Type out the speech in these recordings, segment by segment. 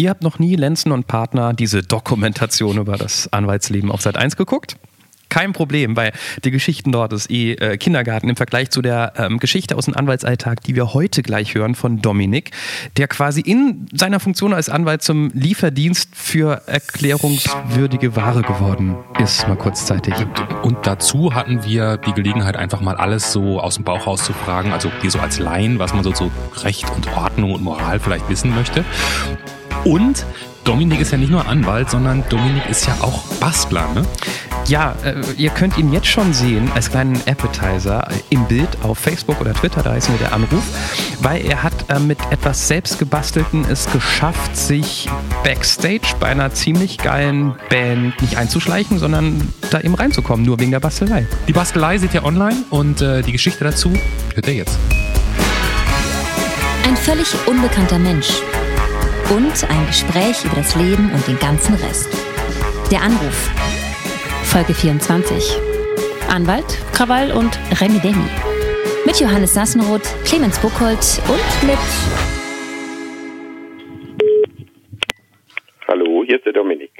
Ihr habt noch nie Lenzen und Partner diese Dokumentation über das Anwaltsleben auf Sat 1 geguckt? kein Problem, weil die Geschichten dort ist eh äh, Kindergarten im Vergleich zu der ähm, Geschichte aus dem Anwaltsalltag, die wir heute gleich hören von Dominik, der quasi in seiner Funktion als Anwalt zum Lieferdienst für erklärungswürdige Ware geworden ist, mal kurzzeitig. Und dazu hatten wir die Gelegenheit, einfach mal alles so aus dem Bauch raus zu fragen, also so als Laien, was man so zu Recht und Ordnung und Moral vielleicht wissen möchte. Und Dominik ist ja nicht nur Anwalt, sondern Dominik ist ja auch Bastler, ne? Ja, äh, ihr könnt ihn jetzt schon sehen als kleinen Appetizer im Bild auf Facebook oder Twitter, da heißt nur der Anruf, weil er hat äh, mit etwas selbstgebastelten es geschafft, sich backstage bei einer ziemlich geilen Band nicht einzuschleichen, sondern da eben reinzukommen, nur wegen der Bastelei. Die Bastelei seht ihr online und äh, die Geschichte dazu hört ihr jetzt. Ein völlig unbekannter Mensch und ein Gespräch über das Leben und den ganzen Rest. Der Anruf. Folge 24. Anwalt, Krawall und Remi Demi. Mit Johannes Sassenroth, Clemens Buchholz und mit. Hallo, hier ist der Dominik.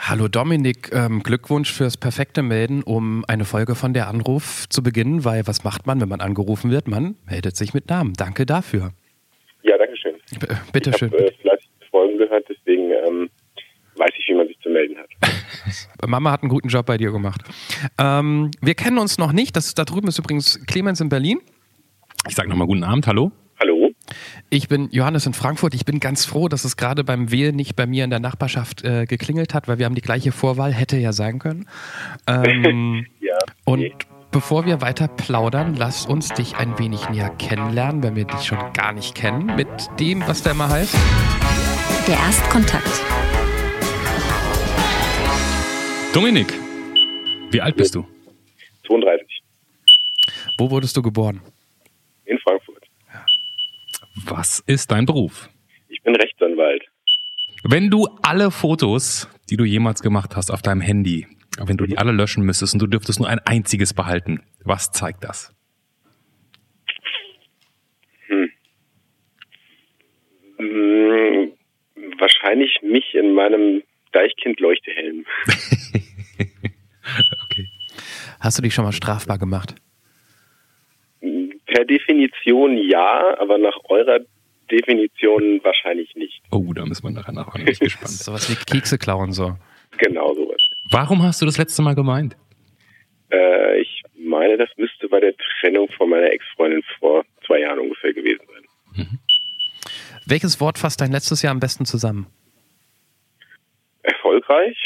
Hallo Dominik, ähm, Glückwunsch fürs perfekte Melden, um eine Folge von der Anruf zu beginnen, weil was macht man, wenn man angerufen wird? Man meldet sich mit Namen. Danke dafür. Ja, danke schön. B bitte ich schön. habe äh, fleißig Folgen gehört, deswegen ähm, weiß ich, wie man sich zu melden hat. Mama hat einen guten Job bei dir gemacht. Ähm, wir kennen uns noch nicht. Das da drüben ist übrigens Clemens in Berlin. Ich sage nochmal guten Abend, hallo. Hallo? Ich bin Johannes in Frankfurt. Ich bin ganz froh, dass es gerade beim Wählen nicht bei mir in der Nachbarschaft äh, geklingelt hat, weil wir haben die gleiche Vorwahl, hätte ja sein können. Ähm, Ja. und nee. Bevor wir weiter plaudern, lass uns dich ein wenig näher kennenlernen, wenn wir dich schon gar nicht kennen, mit dem, was der immer heißt. Der Erstkontakt. Dominik, wie alt bist du? 32. Wo wurdest du geboren? In Frankfurt. Was ist dein Beruf? Ich bin Rechtsanwalt. Wenn du alle Fotos, die du jemals gemacht hast auf deinem Handy, wenn du die alle löschen müsstest und du dürftest nur ein einziges behalten, was zeigt das? Hm, wahrscheinlich mich in meinem Deichkind-Leuchtehelm. Okay. Hast du dich schon mal strafbar gemacht? Per Definition ja, aber nach eurer Definition wahrscheinlich nicht. Oh, da müssen wir nachher nachfragen. Bin ich gespannt. Sowas wie Kekse klauen so. Genau sowas. Warum hast du das letzte Mal gemeint? Äh, ich meine, das müsste bei der Trennung von meiner Ex-Freundin vor zwei Jahren ungefähr gewesen sein. Welches Wort fasst dein letztes Jahr am besten zusammen? Erfolgreich?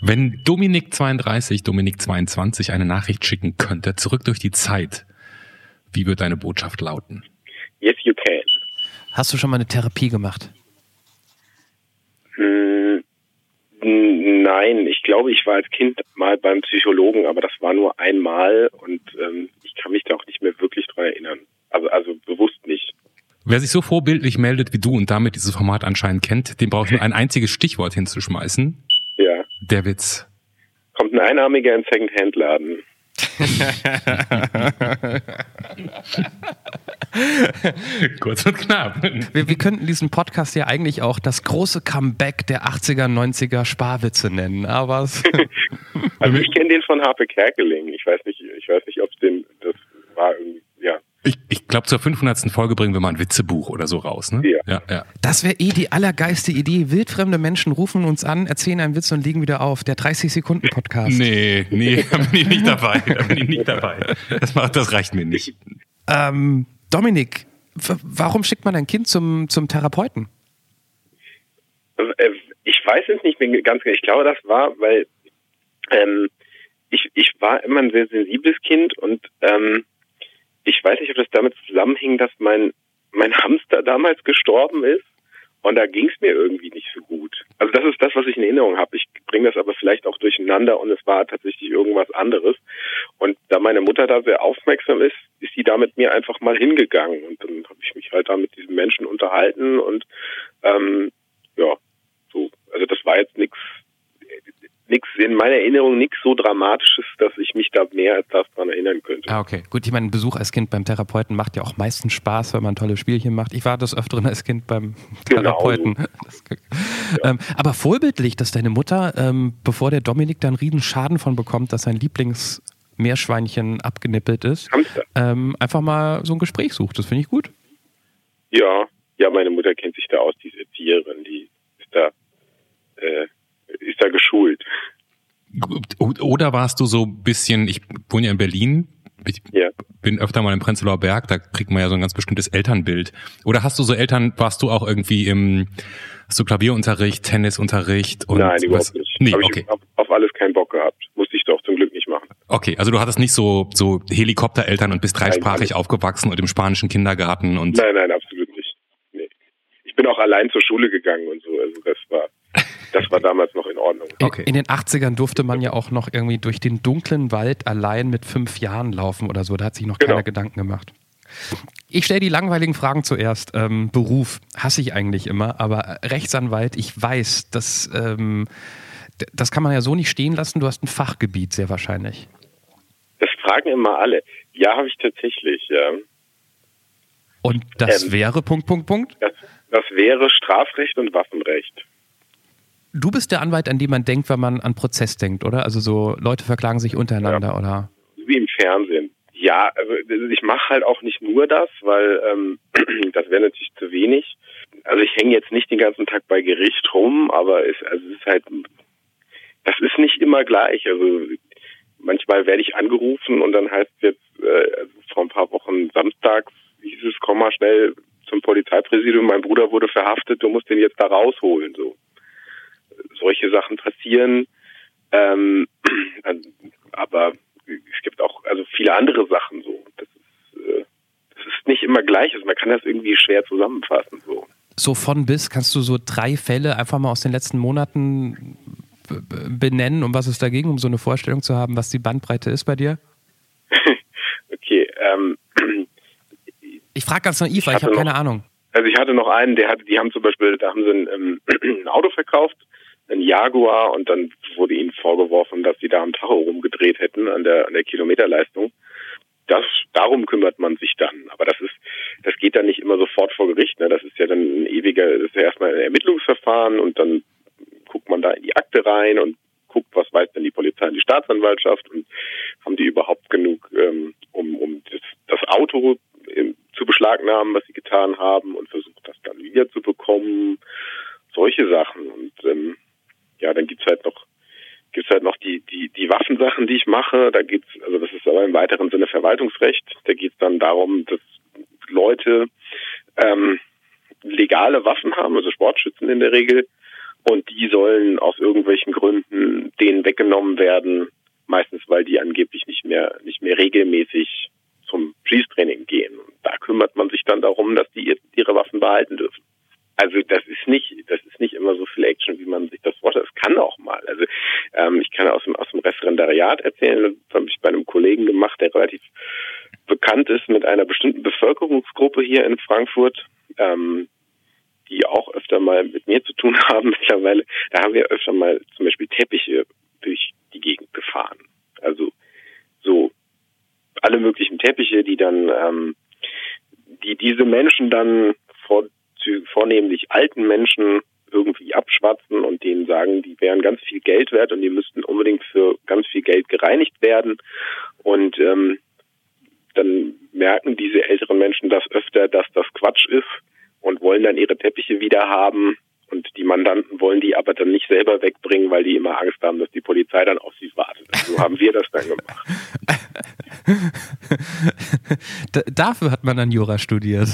Wenn Dominik 32, Dominik 22 eine Nachricht schicken könnte, zurück durch die Zeit, wie wird deine Botschaft lauten? Yes, you can. Hast du schon mal eine Therapie gemacht? Hm, n- Nein, ich glaube, ich war als Kind mal beim Psychologen, aber das war nur einmal und ähm, ich kann mich da auch nicht mehr wirklich dran erinnern. Also, also bewusst nicht. Wer sich so vorbildlich meldet wie du und damit dieses Format anscheinend kennt, dem brauche ich nur ein einziges Stichwort hinzuschmeißen. Ja. Der Witz. Kommt ein Einarmiger in Second-Hand-Laden. Kurz und knapp. Wir, wir könnten diesen Podcast ja eigentlich auch das große Comeback der 80er, 90er Sparwitze nennen, aber es, Also ich kenne den von Harpe Kerkeling. Ich weiß nicht, ich weiß nicht, ob es den, das war irgendwie. Ich, ich glaube, zur 500. Folge bringen wir mal ein Witzebuch oder so raus, ne? Ja. ja, ja. das wäre eh die allergeiste Idee. Wildfremde Menschen rufen uns an, erzählen einen Witz und liegen wieder auf. Der 30-Sekunden-Podcast. Nee, nee, da bin ich nicht dabei. Da bin ich nicht dabei. Das, macht, das reicht mir nicht. Ähm, Dominik, warum schickt man ein Kind zum, zum Therapeuten? Äh, Ich weiß es nicht mehr ganz genau. Ich glaube, das war, weil ähm, ich, ich war immer ein sehr sensibles Kind und ähm, ich weiß nicht, ob das damit zusammenhing, dass mein, mein Hamster damals gestorben ist und da ging es mir irgendwie nicht so gut. Also das ist das, was ich in Erinnerung habe. Ich bringe das aber vielleicht auch durcheinander und es war tatsächlich irgendwas anderes. Und da meine Mutter da sehr aufmerksam ist, ist sie da mit mir einfach mal hingegangen und dann habe ich mich halt da mit diesem Menschen unterhalten und ähm, ja, so, also das war jetzt nichts nix in in meiner Erinnerung nichts so Dramatisches, dass ich mich da mehr als das dran erinnern könnte. Ah, okay. Gut, ich meine, ein Besuch als Kind beim Therapeuten macht ja auch meistens Spaß, wenn man tolle Spielchen macht. Ich war das öfteren als Kind beim Genau. Therapeuten. Das, ähm, aber vorbildlich, dass deine Mutter, ähm, bevor der Dominik da einen riesen Schaden von bekommt, dass sein Lieblingsmeerschweinchen abgenippelt ist, ähm, einfach mal so ein Gespräch sucht. Das finde ich gut. Ja, ja, meine Mutter kennt sich da aus, die ist Erzieherin, die ist da, äh, ist da geschult. Oder warst du so ein bisschen, ich wohne ja in Berlin, ich Ja. bin öfter mal im Prenzlauer Berg, da kriegt man ja so ein ganz bestimmtes Elternbild. Oder hast du so Eltern, warst du auch irgendwie im, hast du Klavierunterricht, Tennisunterricht und Nein, überhaupt was? nicht. Nee, Hab ich okay. auf, auf alles keinen Bock gehabt. Musste ich doch zum Glück nicht machen. Okay, also du hattest nicht so, so Helikoptereltern und bist dreisprachig Nein. aufgewachsen und im spanischen Kindergarten und Nein, nein, absolut nicht. Nee. Ich bin auch allein zur Schule gegangen und so. Also das war, das war damals noch in Ordnung. In- Okay. In den 80ern durfte man ja auch noch irgendwie durch den dunklen Wald allein mit fünf Jahren laufen oder so. Da hat sich noch Genau. keiner Gedanken gemacht. Ich stelle die langweiligen Fragen zuerst. Ähm, Beruf hasse ich eigentlich immer, aber Rechtsanwalt, ich weiß, das, ähm, das kann man ja so nicht stehen lassen. Du hast ein Fachgebiet, sehr wahrscheinlich. Das fragen immer alle. Ja, habe ich tatsächlich. Ja. Und das Ähm. wäre Punkt, Punkt, Punkt. Das, das wäre Strafrecht und Waffenrecht. Du bist der Anwalt, an den man denkt, wenn man an Prozess denkt, oder? Also so Leute verklagen sich untereinander, oder? Wie im Fernsehen. Ja, also ich mache halt auch nicht nur das, weil ähm, das wäre natürlich zu wenig. Also ich hänge jetzt nicht den ganzen Tag bei Gericht rum, aber es, also es ist halt, das ist nicht immer gleich. Also manchmal werde ich angerufen und dann heißt es jetzt äh, also vor ein paar Wochen samstags hieß es, komm mal schnell zum Polizeipräsidium, mein Bruder wurde verhaftet, du musst den jetzt da rausholen. So solche Sachen passieren. Ähm, aber es gibt auch also viele andere Sachen so. Das ist, äh, das ist nicht immer gleich. Also man kann das irgendwie schwer zusammenfassen. So. So von bis, kannst du so drei Fälle einfach mal aus den letzten Monaten b- benennen, um was es da ging, um so eine Vorstellung zu haben, was die Bandbreite ist bei dir? Okay, ähm, Ich frage ganz naiv, weil ich hatte habe keine Ahnung. also ich hatte noch einen, der hatte, die haben zum Beispiel, da haben sie ein, ähm, ein Auto verkauft, ein Jaguar, und dann wurde ihnen vorgeworfen, dass sie da am Tacho rumgedreht hätten an der an der Kilometerleistung. Das darum kümmert man sich dann. Aber das ist, das geht dann nicht immer sofort vor Gericht. Ne? Das ist ja dann ein ewiger, das ist ja erstmal ein Ermittlungsverfahren und dann guckt man da in die Akte rein und guckt, was weiß denn die Polizei und die Staatsanwaltschaft und haben die überhaupt genug, ähm, um, um das, das Auto ähm, zu beschlagnahmen, was sie getan haben und versucht das dann wieder zu bekommen. Solche Sachen. Und ähm, ja, dann gibt's halt noch gibt's halt noch die, die, die Waffensachen, die ich mache. Da geht's, also das ist aber im weiteren Sinne Verwaltungsrecht. Da geht's dann darum, dass Leute ähm, legale Waffen haben, also Sportschützen in der Regel, und die sollen aus irgendwelchen Gründen denen weggenommen werden, meistens weil die angeblich nicht mehr nicht mehr regelmäßig zum Schießtraining gehen. Und da kümmert man sich dann darum, dass die ihre Waffen behalten dürfen. Also das ist nicht, das ist nicht immer so viel Action, wie man sich das vorstellt. Es kann auch mal. Also ähm, ich kann aus dem aus dem Referendariat erzählen, das habe ich bei einem Kollegen gemacht, der relativ bekannt ist mit einer bestimmten Bevölkerungsgruppe hier in Frankfurt, ähm, die auch öfter mal mit mir zu tun haben mittlerweile. Da haben wir öfter mal zum Beispiel Teppiche durch die Gegend gefahren. Also so alle möglichen Teppiche, die dann, ähm, die diese Menschen dann vor, vornehmlich alten Menschen irgendwie abschwatzen und denen sagen, die wären ganz viel Geld wert und die müssten unbedingt für ganz viel Geld gereinigt werden. Und ähm, dann merken diese älteren Menschen das öfter, dass das Quatsch ist und wollen dann ihre Teppiche wieder haben. Und die Mandanten wollen die aber dann nicht selber wegbringen, weil die immer Angst haben, dass die Polizei dann auf sie wartet. So haben wir das dann gemacht. Dafür hat man dann Jura studiert.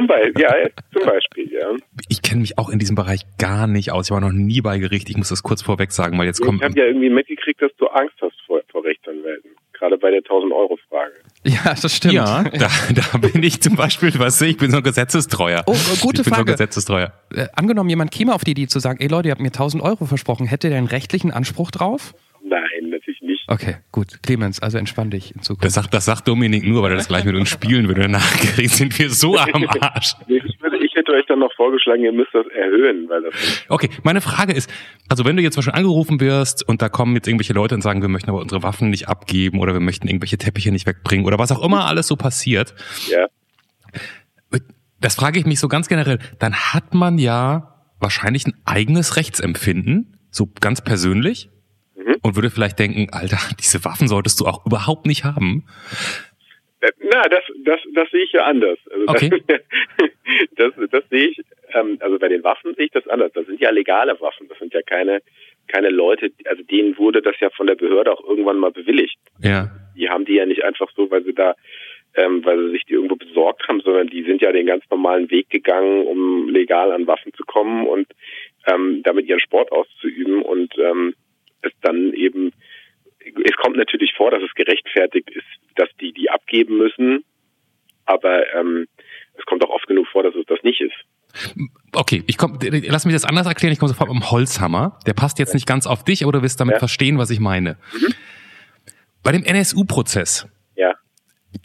Zum Beispiel, ja, zum Beispiel, ja. Ich kenne mich auch in diesem Bereich gar nicht aus. Ich war noch nie bei Gericht. Ich muss das kurz vorweg sagen, weil jetzt kommt. Ich habe ja irgendwie mitgekriegt, dass du Angst hast vor, vor Rechtsanwälten. Gerade bei der 1000-Euro-Frage. Ja, das stimmt. Ja, da, da bin ich zum Beispiel, was ich bin so ein Gesetzestreuer. Oh, äh, gute ich bin so ein Frage. Gesetzestreuer. Äh, angenommen, jemand käme auf die Idee zu sagen, ey Leute, ihr habt mir 1000 Euro versprochen, hätte der einen rechtlichen Anspruch drauf? Nein, natürlich nicht. Okay, gut. Clemens, also entspann dich in Zukunft. Das sagt, das sagt Dominik nur, weil er das gleich mit uns spielen würde. Nach Gericht sind wir so am Arsch. Ich würde, ich, hätte euch dann noch vorgeschlagen, ihr müsst das erhöhen, weil das. Okay, meine Frage ist, also wenn du jetzt zum Beispiel angerufen wirst und da kommen jetzt irgendwelche Leute und sagen, wir möchten aber unsere Waffen nicht abgeben oder wir möchten irgendwelche Teppiche nicht wegbringen oder was auch immer alles so passiert. Ja. Das frage ich mich so ganz generell. Dann hat man ja wahrscheinlich ein eigenes Rechtsempfinden, so ganz persönlich, Mhm. und würde vielleicht denken, Alter, diese Waffen solltest du auch überhaupt nicht haben. Äh, Na, das, das, das sehe ich ja anders. Also Okay. Das, das, das sehe ich, ähm, also bei den Waffen sehe ich das anders. Das sind ja legale Waffen. Das sind ja keine, keine Leute, also denen wurde das ja von der Behörde auch irgendwann mal bewilligt. Ja. Die haben die ja nicht einfach so, weil sie da, ähm, weil sie sich die irgendwo besorgt haben, sondern die sind ja den ganz normalen Weg gegangen, um legal an Waffen zu kommen und ähm, damit ihren Sport auszuüben und ähm, es dann eben, es kommt natürlich vor, dass es gerechtfertigt ist, dass die die abgeben müssen, aber ähm, es kommt auch oft genug vor, dass es das nicht ist. Okay, ich komm, lass mich das anders erklären. Ich komme sofort mit dem Holzhammer. Der passt jetzt nicht ganz auf dich, aber du wirst damit Ja. verstehen, was ich meine. Bei dem NSU-Prozess,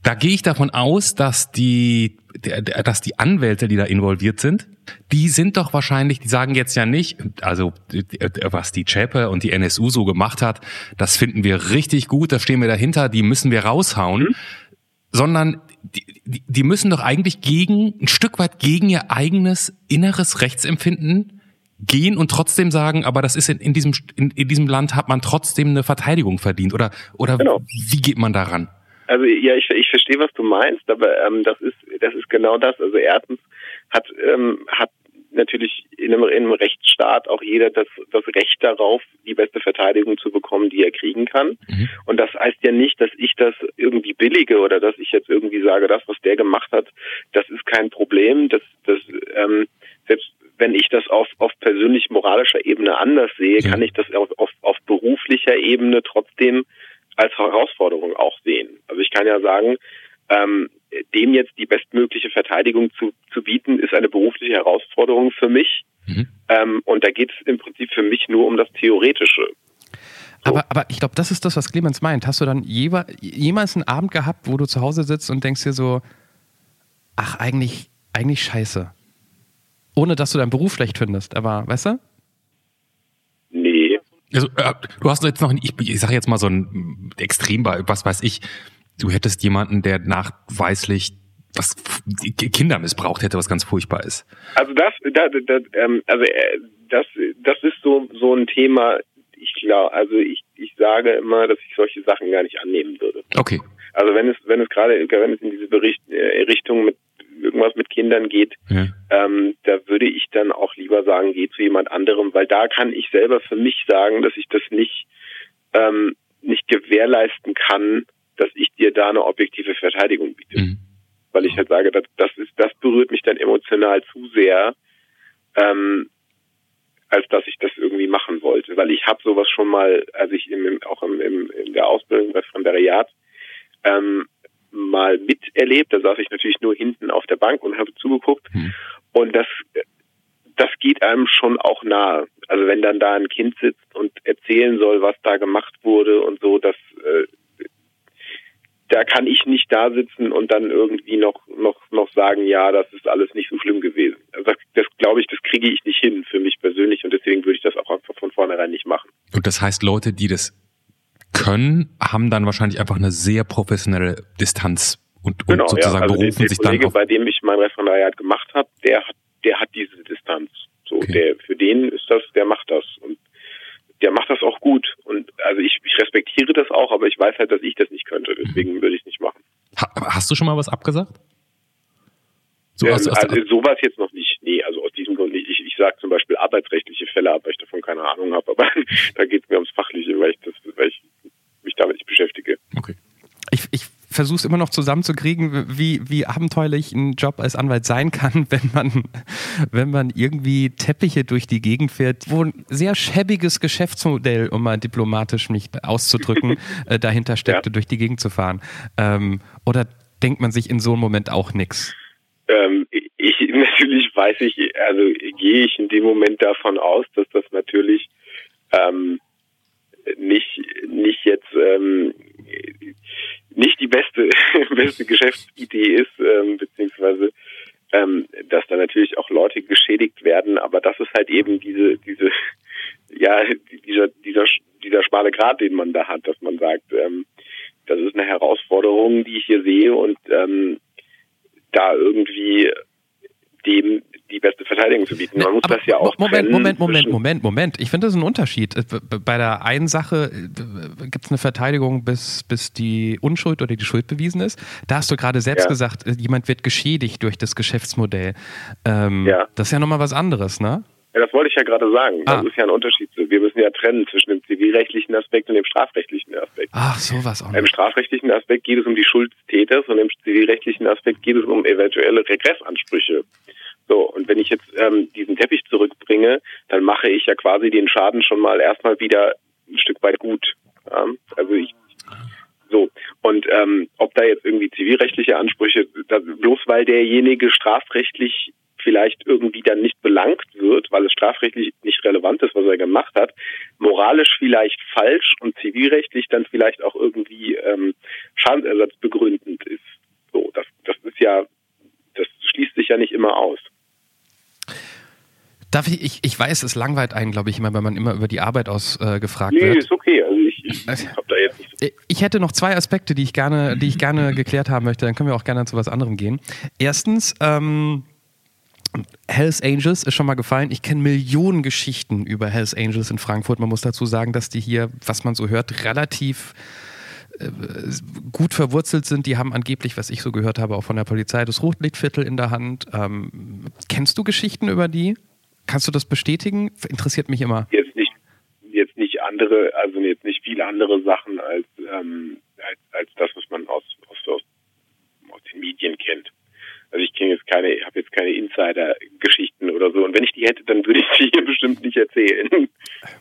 da gehe ich davon aus, dass die, dass die Anwälte, die da involviert sind, die sind doch wahrscheinlich, die sagen jetzt ja nicht, also was die Chepe und die NSU so gemacht hat, das finden wir richtig gut, da stehen wir dahinter, die müssen wir raushauen, sondern die, die- die müssen doch eigentlich gegen, ein Stück weit gegen ihr eigenes inneres Rechtsempfinden gehen und trotzdem sagen, aber das ist in, in diesem in, in diesem Land hat man trotzdem eine Verteidigung verdient oder oder Genau. wie geht man daran? Also ja, ich, ich verstehe, was du meinst, aber ähm, das ist das ist genau das. Also erstens hat ähm, hat natürlich in einem, in einem Rechtsstaat auch jeder das das Recht darauf, die beste Verteidigung zu bekommen, die er kriegen kann. Mhm. Und das heißt ja nicht, dass ich das irgendwie billige oder dass ich jetzt irgendwie sage, das, was der gemacht hat, das ist kein Problem. Das, das ähm, selbst wenn ich das auf, auf persönlich moralischer Ebene anders sehe, Ja. kann ich das auf, auf, auf beruflicher Ebene trotzdem als Herausforderung auch sehen. Also ich kann ja sagen, ähm, dem jetzt die bestmögliche Verteidigung zu, zu bieten, ist eine berufliche Herausforderung für mich. Mhm. Ähm, und da geht es im Prinzip für mich nur um das Theoretische. Aber, aber ich glaube, das ist das, was Clemens meint. Hast du dann jewe- jemals einen Abend gehabt, wo du zu Hause sitzt und denkst dir so, ach, eigentlich, eigentlich scheiße. Ohne dass du deinen Beruf schlecht findest, aber weißt du? Also, äh, du hast jetzt noch, ich, ich sage jetzt mal so ein Extremball, was weiß ich, du hättest jemanden, der nachweislich was Kinder missbraucht hätte, was ganz furchtbar ist. Also das, da, da, ähm, also äh, das, das ist so so ein Thema. Ich glaube, also ich, ich sage immer, dass ich solche Sachen gar nicht annehmen würde. Okay. Also wenn es wenn es gerade wenn es in diese Bericht, äh, Richtung mit irgendwas mit Kindern geht, Ja. ähm, da würde ich dann auch lieber sagen, geh zu jemand anderem, weil da kann ich selber für mich sagen, dass ich das nicht ähm, nicht gewährleisten kann, dass ich dir da eine objektive Verteidigung biete Mhm. weil ich halt sage, das, das ist, das berührt mich dann emotional zu sehr, ähm, als dass ich das irgendwie machen wollte. Weil ich habe sowas schon mal, als ich im, auch im, im, in der Ausbildung bei Referendariat ähm, mal miterlebt. Da saß ich natürlich nur hinten auf der Bank und habe zugeguckt. Mhm. Und das, das geht einem schon auch nahe. Also wenn dann da ein Kind sitzt und erzählen soll, was da gemacht wurde und so, das äh, da kann ich nicht da sitzen und dann irgendwie noch noch noch sagen, ja, das ist alles nicht so schlimm gewesen. Also das, das glaube ich, das kriege ich nicht hin für mich persönlich und deswegen würde ich das auch einfach von vornherein nicht machen. Und das heißt, Leute, die das können, haben dann wahrscheinlich einfach eine sehr professionelle Distanz und, und sozusagen Also berufen der, der sich dann Kollege, auf. bei dem ich mein Referendariat gemacht habe, der hat der hat diese Distanz. So, Okay. der für den ist das, der macht das und der macht das auch gut und also ich, ich respektiere das auch, aber ich weiß halt, dass ich das nicht könnte, deswegen würde ich es nicht machen. Ha, hast du schon mal was abgesagt? So Ähm, aus, aus, also sowas jetzt noch nicht. Nee, also aus diesem Grund nicht. Ich, ich sage zum Beispiel arbeitsrechtliche Fälle ab, weil ich davon keine Ahnung habe, aber da geht es mir ums Fachliche, weil ich das, weil ich mich damit nicht beschäftige. okay. Ich, ich versuche es immer noch zusammenzukriegen, wie, wie abenteuerlich ein Job als Anwalt sein kann, wenn man, wenn man irgendwie Teppiche durch die Gegend fährt, wo ein sehr schäbiges Geschäftsmodell, um mal diplomatisch mich auszudrücken, äh, dahinter steckte, Ja. durch die Gegend zu fahren. Ähm, oder denkt man sich in so einem Moment auch nichts? Ähm, ich natürlich weiß ich, also gehe ich in dem Moment davon aus, dass das natürlich ähm, nicht nicht jetzt ähm, nicht die beste beste Geschäftsidee ist, ähm, beziehungsweise ähm, dass da natürlich auch Leute geschädigt werden, aber das ist halt eben diese, diese, ja, dieser, dieser, dieser schmale Grat, den man da hat, dass man sagt, ähm, das ist eine Herausforderung, die ich hier sehe und ähm, da irgendwie dem die beste Verteidigung zu bieten. Man muss Aber das ja auch Moment, Moment, Moment, Moment, Moment. Ich finde das ist ein Unterschied. Äh, Bei der einen Sache gibt es eine Verteidigung, bis, bis die Unschuld oder die Schuld bewiesen ist. Da hast du gerade selbst Ja. gesagt, äh, jemand wird geschädigt durch das Geschäftsmodell. Ähm, Ja. Das ist ja nochmal was anderes, ne? Ja, das wollte ich ja gerade sagen. Das Ah. ist ja ein Unterschied. Wir müssen ja trennen zwischen dem zivilrechtlichen Aspekt und dem strafrechtlichen Aspekt. Ach, sowas auch Im noch. strafrechtlichen Aspekt geht es um die Schuld des Täters und im zivilrechtlichen Aspekt geht es um eventuelle Regressansprüche. So, und wenn ich jetzt ähm, diesen Teppich zurückbringe, dann mache ich ja quasi den Schaden schon mal erstmal wieder ein Stück weit gut. Ja? Also ich so. Und ähm, ob da jetzt irgendwie zivilrechtliche Ansprüche, da, bloß weil derjenige strafrechtlich vielleicht irgendwie dann nicht belangt wird, weil es strafrechtlich nicht relevant ist, was er gemacht hat, moralisch vielleicht falsch und zivilrechtlich dann vielleicht auch irgendwie ähm, Schadensersatz begründend ist. So, das, das ist ja, das schließt sich ja nicht immer aus. Darf ich, ich, ich weiß, es langweilt einen, glaube ich, immer, wenn man immer über die Arbeit aus äh, Nee, wird. ist okay. Also ich, ich habe da jetzt nicht so Ich hätte noch zwei Aspekte, die ich gerne, die ich gerne geklärt haben möchte. Dann können wir auch gerne zu was anderem gehen. Erstens, ähm, Hells Angels ist schon mal gefallen. Ich kenne Millionen Geschichten über Hells Angels in Frankfurt. Man muss dazu sagen, dass die hier, was man so hört, relativ äh, gut verwurzelt sind. Die haben angeblich, was ich so gehört habe, auch von der Polizei das Rotlichtviertel in der Hand. Ähm, kennst du Geschichten über die? Kannst du das bestätigen? Interessiert mich immer. jetzt nicht jetzt nicht andere, also jetzt nicht viele andere Sachen als ähm, als, als das, was man aus aus, aus aus den Medien kennt. Also ich kenne jetzt keine, habe jetzt keine Insider-Geschichten oder so. Und wenn ich die hätte, dann würde ich sie hier bestimmt nicht erzählen.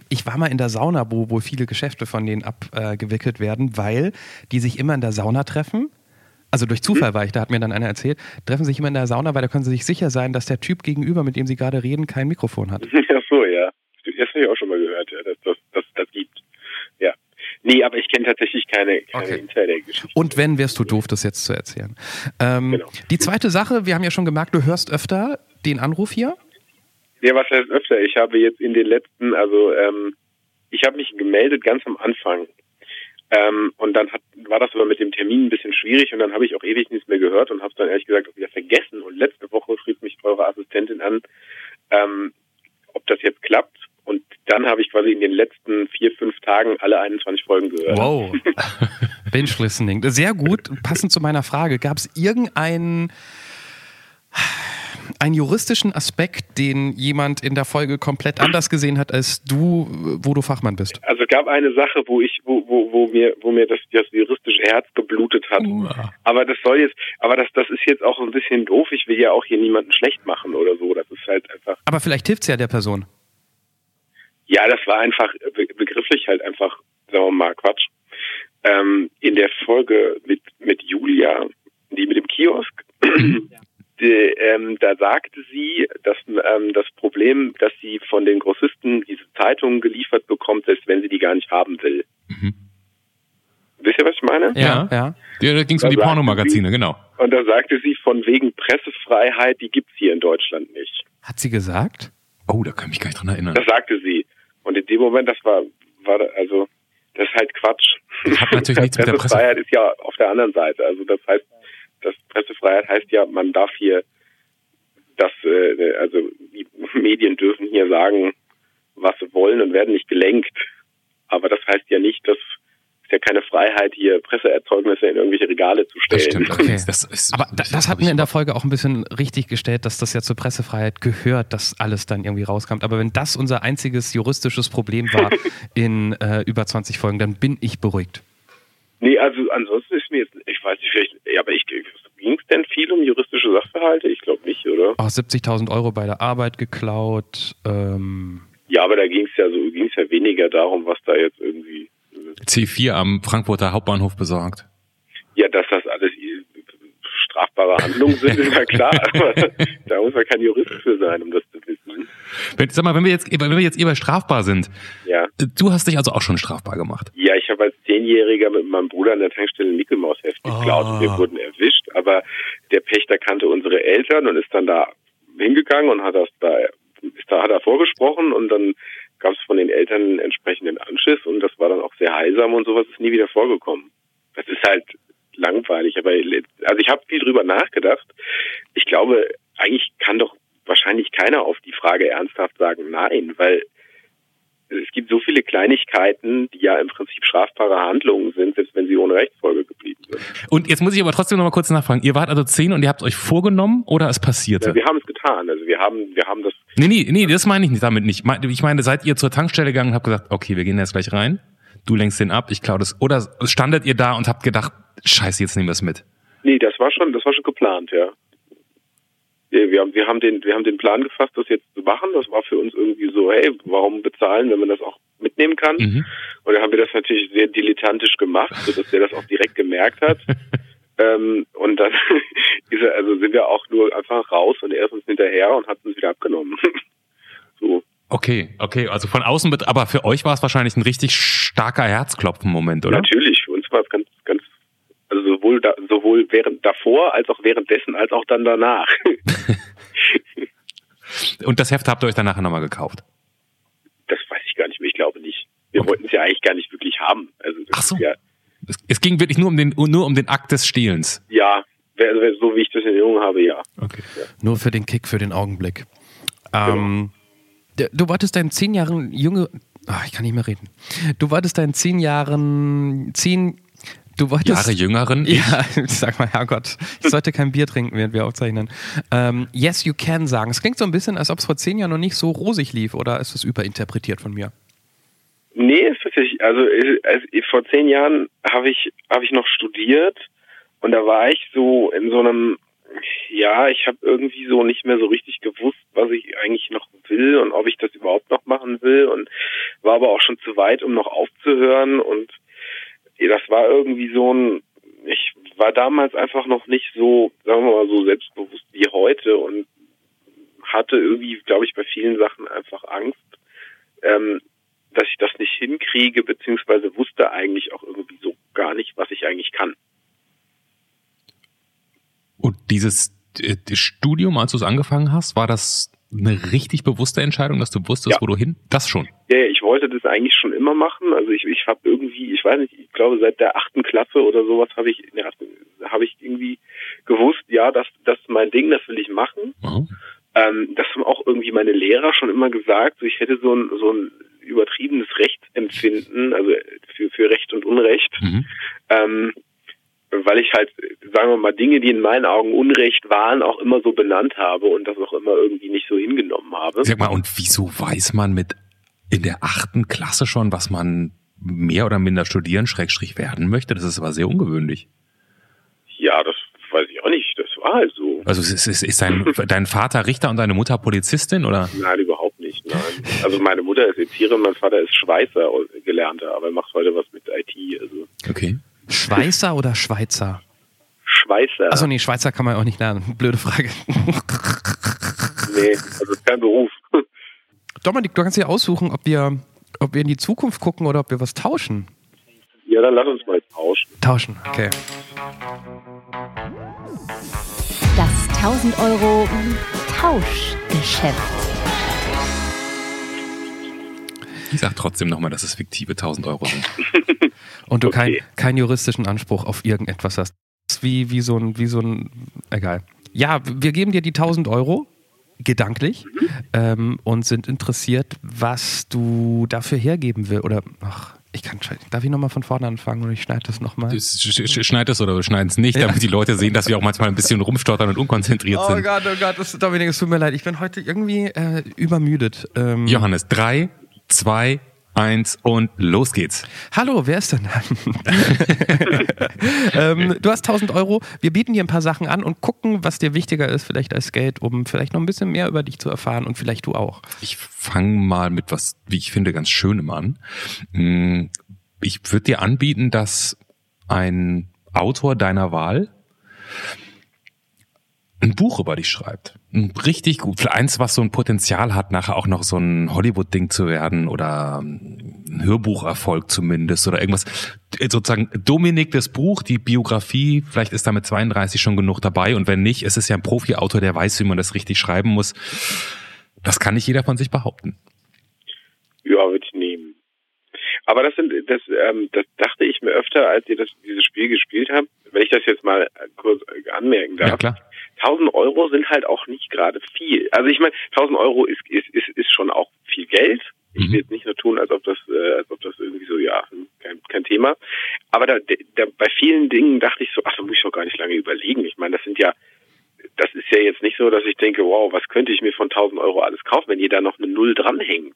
Ich war mal in der Sauna, wo, wo viele Geschäfte von denen abgewickelt werden, weil die sich immer in der Sauna treffen. Also durch Zufall war ich, da hat mir dann einer erzählt, treffen sich immer in der Sauna, weil da können sie sich sicher sein, dass der Typ gegenüber, mit dem sie gerade reden, kein Mikrofon hat. Ach so, ja. Das habe ich auch schon mal gehört, ja, dass das, das, das gibt. Ja. Nee, aber ich kenne tatsächlich keine, keine Okay. Insider-Geschichten. Und wenn, wärst du doof, das jetzt zu erzählen. Ähm, Genau. Die zweite Sache, wir haben ja schon gemerkt, du hörst öfter den Anruf hier. Ja, was heißt öfter? Ich habe jetzt in den letzten, also ähm, ich habe mich gemeldet ganz am Anfang. Ähm, und dann hat, war das aber mit dem Termin ein bisschen schwierig und dann habe ich auch ewig nichts mehr gehört und habe es dann ehrlich gesagt auch wieder vergessen. Und letzte Woche schrieb mich eure Assistentin an, ähm, ob das jetzt klappt. Und dann habe ich quasi in den letzten vier, fünf Tagen alle 21 Folgen gehört. Wow. Binge-Listening. Sehr gut, passend zu meiner Frage. Gab es irgendeinen einen juristischen Aspekt, den jemand in der Folge komplett anders gesehen hat als du, wo du Fachmann bist? Also es gab eine Sache, wo ich, wo, wo, wo mir, wo mir das, das juristische Herz geblutet hat. Aber das soll jetzt, aber das, das ist jetzt auch ein bisschen doof. Ich will ja auch hier niemanden schlecht machen oder so. Das ist halt einfach, Aber vielleicht hilft es ja der Person. ja, das war einfach be begrifflich halt einfach, sagen wir mal, Quatsch. Ähm, in der Folge mit, mit Julia, die mit dem Kiosk, die, ähm, da sagte sie, dass ähm, das Problem, dass sie von den Grossisten diese Zeitungen geliefert bekommt, selbst wenn sie die gar nicht haben will. Mhm. Wisst ihr, was ich meine? Ja, ja. Ja, da ging es um die Pornomagazine, genau. Und da sagte sie, von wegen Pressefreiheit, die gibt's hier in Deutschland nicht. Hat sie gesagt? Oh, da kann ich mich gar nicht dran erinnern. Das sagte sie. Und in dem Moment, das war, war also, das ist halt Quatsch. Das hat natürlich nichts mit der Presse- Pressefreiheit ist ja auf der anderen Seite. Also das heißt, das Pressefreiheit heißt ja, man darf hier, das, äh, also die Medien dürfen hier sagen, was sie wollen und werden nicht gelenkt. Aber das heißt ja nicht, dass ist ja keine Freiheit, hier Presseerzeugnisse in irgendwelche Regale zu Das stellen. stimmt. Okay. Das ist, Aber da, das hat mir in der Folge auch ein bisschen richtig gestellt, dass das ja zur Pressefreiheit gehört, dass alles dann irgendwie rauskommt. Aber wenn das unser einziges juristisches Problem war in äh, über 20 Folgen, dann bin ich beruhigt. Nee, also ansonsten ist mir jetzt, ich weiß nicht, vielleicht, ja, aber ich ging es denn viel um juristische Sachverhalte? Ich glaube nicht, oder? Auch 70.000 Euro bei der Arbeit geklaut. Ähm, Ja, aber da ging es ja so, ging es ja weniger darum, was da jetzt irgendwie, C4 am Frankfurter Hauptbahnhof besorgt. ja, dass das strafbare Handlungen sind, ist ja klar. Aber da muss man kein Jurist für sein, um das zu wissen. Wenn, sag mal, wenn wir jetzt, wenn wir jetzt eher strafbar sind, Ja, du hast dich also auch schon strafbar gemacht. ja, ich habe als Zehnjähriger mit meinem Bruder an der Tankstelle ein Mickey Maus Heft geklaut und wir wurden erwischt. Aber der Pächter kannte unsere Eltern und ist dann da hingegangen und hat das da, ist da hat er vorgesprochen und dann gab es von den Eltern einen entsprechenden Anschiss und das war dann auch sehr heilsam und sowas ist nie wieder vorgekommen. Das ist halt langweilig, aber also ich habe viel drüber nachgedacht. Ich glaube, eigentlich kann doch wahrscheinlich keiner auf die Frage ernsthaft sagen nein, weil es gibt so viele Kleinigkeiten, die ja im Prinzip strafbare Handlungen sind, selbst wenn sie ohne Rechtsfolge geblieben sind. Und jetzt muss ich aber trotzdem noch mal kurz nachfragen. Ihr wart also zehn und ihr habt euch vorgenommen oder es passierte? Ja, wir haben es getan. Also wir haben, wir haben das. Nee, nee, nee, das meine ich nicht damit nicht. Ich meine, seid ihr zur Tankstelle gegangen und habt gesagt, okay, wir gehen jetzt gleich rein. Du lenkst den ab, ich klaue das. Oder standet ihr da und habt gedacht, scheiße, jetzt nehmen wir es mit? Nee, das war schon, das war schon geplant, ja. Wir haben, wir haben den, wir haben den Plan gefasst, das jetzt zu machen. Das war für uns irgendwie so, hey, warum bezahlen, wenn man das auch mitnehmen kann? Mhm. Und dann haben wir das natürlich sehr dilettantisch gemacht, sodass der das auch direkt gemerkt hat. ähm, und dann ist er, also sind wir auch nur einfach raus und er ist uns hinterher und hat uns wieder abgenommen. so. Okay, okay, also von außen, aber für euch war es wahrscheinlich ein richtig starker Herzklopfen-Moment, oder? Natürlich, für uns war es ganz, ganz also sowohl da, sowohl während davor als auch währenddessen als auch dann danach. Und das Heft habt ihr euch dann nachher nochmal gekauft? Das weiß ich gar nicht mehr. Ich glaube nicht. Wir okay. wollten es ja eigentlich gar nicht wirklich haben. Also Ach so. Ja, es, es, ging wirklich nur um den nur um den Akt des Stehlens. Ja, so wie ich das in Erinnerung habe, ja. Okay. Ja. Nur für den Kick, für den Augenblick. Ähm, genau. Du wolltest deinen zehn Jahren junge, ach, ich kann nicht mehr reden. Du wolltest deinen zehn Jahren, zehn Du wolltest, Jahre jüngeren? Ja, sag mal, Herrgott, ich sollte kein Bier trinken, während wir aufzeichnen. Ähm, yes, you can sagen. Es klingt so ein bisschen, als ob es vor zehn Jahren noch nicht so rosig lief, oder ist es überinterpretiert von mir? Nee, ist wirklich, also, also vor zehn Jahren habe ich, hab ich noch studiert und da war ich so in so einem, ja, ich habe irgendwie so nicht mehr so richtig gewusst, was ich eigentlich noch will und ob ich das überhaupt noch machen will und war aber auch schon zu weit, um noch aufzuhören und das war irgendwie so ein, ich war damals einfach noch nicht so, sagen wir mal, so selbstbewusst wie heute und hatte irgendwie, glaube ich, bei vielen Sachen einfach Angst, ähm, dass ich das nicht hinkriege, beziehungsweise wusste eigentlich auch irgendwie so gar nicht, was ich eigentlich kann. Und dieses äh, Studium, als du es angefangen hast, war das eine richtig bewusste Entscheidung, dass du wusstest, ja. wo du hin? Das schon. Ja, ich wollte das eigentlich schon immer machen. Also ich, ich habe irgendwie, ich weiß nicht, ich glaube seit der achten Klasse oder sowas habe ich, habe ich irgendwie gewusst, ja, das, das ist mein Ding, das will ich machen. Mhm. Ähm, das haben auch irgendwie meine Lehrer schon immer gesagt. So, ich hätte so ein, so ein übertriebenes Rechtsempfinden, also für, für Recht und Unrecht. Mhm. Ähm, weil ich halt, sagen wir mal, Dinge, die in meinen Augen Unrecht waren, auch immer so benannt habe und das auch immer irgendwie nicht so hingenommen habe. Sag mal, und wieso weiß man mit in der achten Klasse schon, was man mehr oder minder studieren, Schrägstrich werden möchte? Das ist aber sehr ungewöhnlich. Ja, das weiß ich auch nicht. Das war halt so. Also ist, ist, ist dein, dein Vater Richter und deine Mutter Polizistin, oder? Nein, überhaupt nicht. Nein. Also meine Mutter ist Erzieherin, mein Vater ist Schweißer, gelernter, aber er macht heute was mit IT. Also. Okay. Schweißer oder Schweizer? Schweißer. Achso, nee, Schweizer kann man auch nicht lernen. Blöde Frage. nee, also ist kein Beruf. Dominik, du kannst dir aussuchen, ob wir, ob wir in die Zukunft gucken oder ob wir was tauschen. Ja, dann lass uns mal tauschen. Tauschen, okay. Das 1000 Euro Tauschgeschäft. Ich sag trotzdem nochmal, dass es fiktive 1000 Euro sind. Und du okay. keinen kein juristischen Anspruch auf irgendetwas hast. Wie, wie so ein, wie so ein, egal. Ja, wir geben dir die 1000 Euro, gedanklich, mhm. ähm, und sind interessiert, was du dafür hergeben willst. Oder, ach, ich kann, darf ich nochmal von vorne anfangen oder ich schneide das nochmal? Schneid es oder wir schneiden es nicht, damit ja. die Leute sehen, dass wir auch manchmal ein bisschen rumstottern und unkonzentriert oh sind. Oh Gott, oh Gott, das, Dominik, es tut mir leid. Ich bin heute irgendwie äh, übermüdet. Ähm, Johannes, drei, zwei, eins und los geht's. Hallo, wer ist denn da? ähm, du hast 1000 Euro. Wir bieten dir ein paar Sachen an und gucken, was dir wichtiger ist, vielleicht als Geld, um vielleicht noch ein bisschen mehr über dich zu erfahren und vielleicht du auch. Ich fange mal mit was, wie ich finde, ganz Schönem an. Hm, ich würde dir anbieten, dass ein Autor deiner Wahl ein Buch über dich schreibt. Richtig gut. Eins, was so ein Potenzial hat, nachher auch noch so ein Hollywood-Ding zu werden oder ähm, ein Hörbucherfolg zumindest oder irgendwas. Sozusagen Dominik das Buch, die Biografie, vielleicht ist da mit 32 schon genug dabei und wenn nicht, es ist ja ein Profi-Autor, der weiß, wie man das richtig schreiben muss. Das kann nicht jeder von sich behaupten. Ja, würde ich nehmen. Aber das sind, das, ähm, das dachte ich mir öfter, als ihr das, dieses Spiel gespielt habt, wenn ich das jetzt mal kurz anmerken darf. Ja, klar. 1000 Euro sind halt auch nicht gerade viel. Also ich meine, 1000 Euro ist, ist, ist, ist schon auch viel Geld. Ich will jetzt nicht nur tun, als ob das, äh, als ob das irgendwie so, ja, kein, kein Thema. Aber da, da, bei vielen Dingen dachte ich so, ach, da muss ich doch gar nicht lange überlegen. Ich meine, das sind ja, das ist ja jetzt nicht so, dass ich denke, wow, was könnte ich mir von 1000 Euro alles kaufen, wenn hier da noch eine Null dranhängt.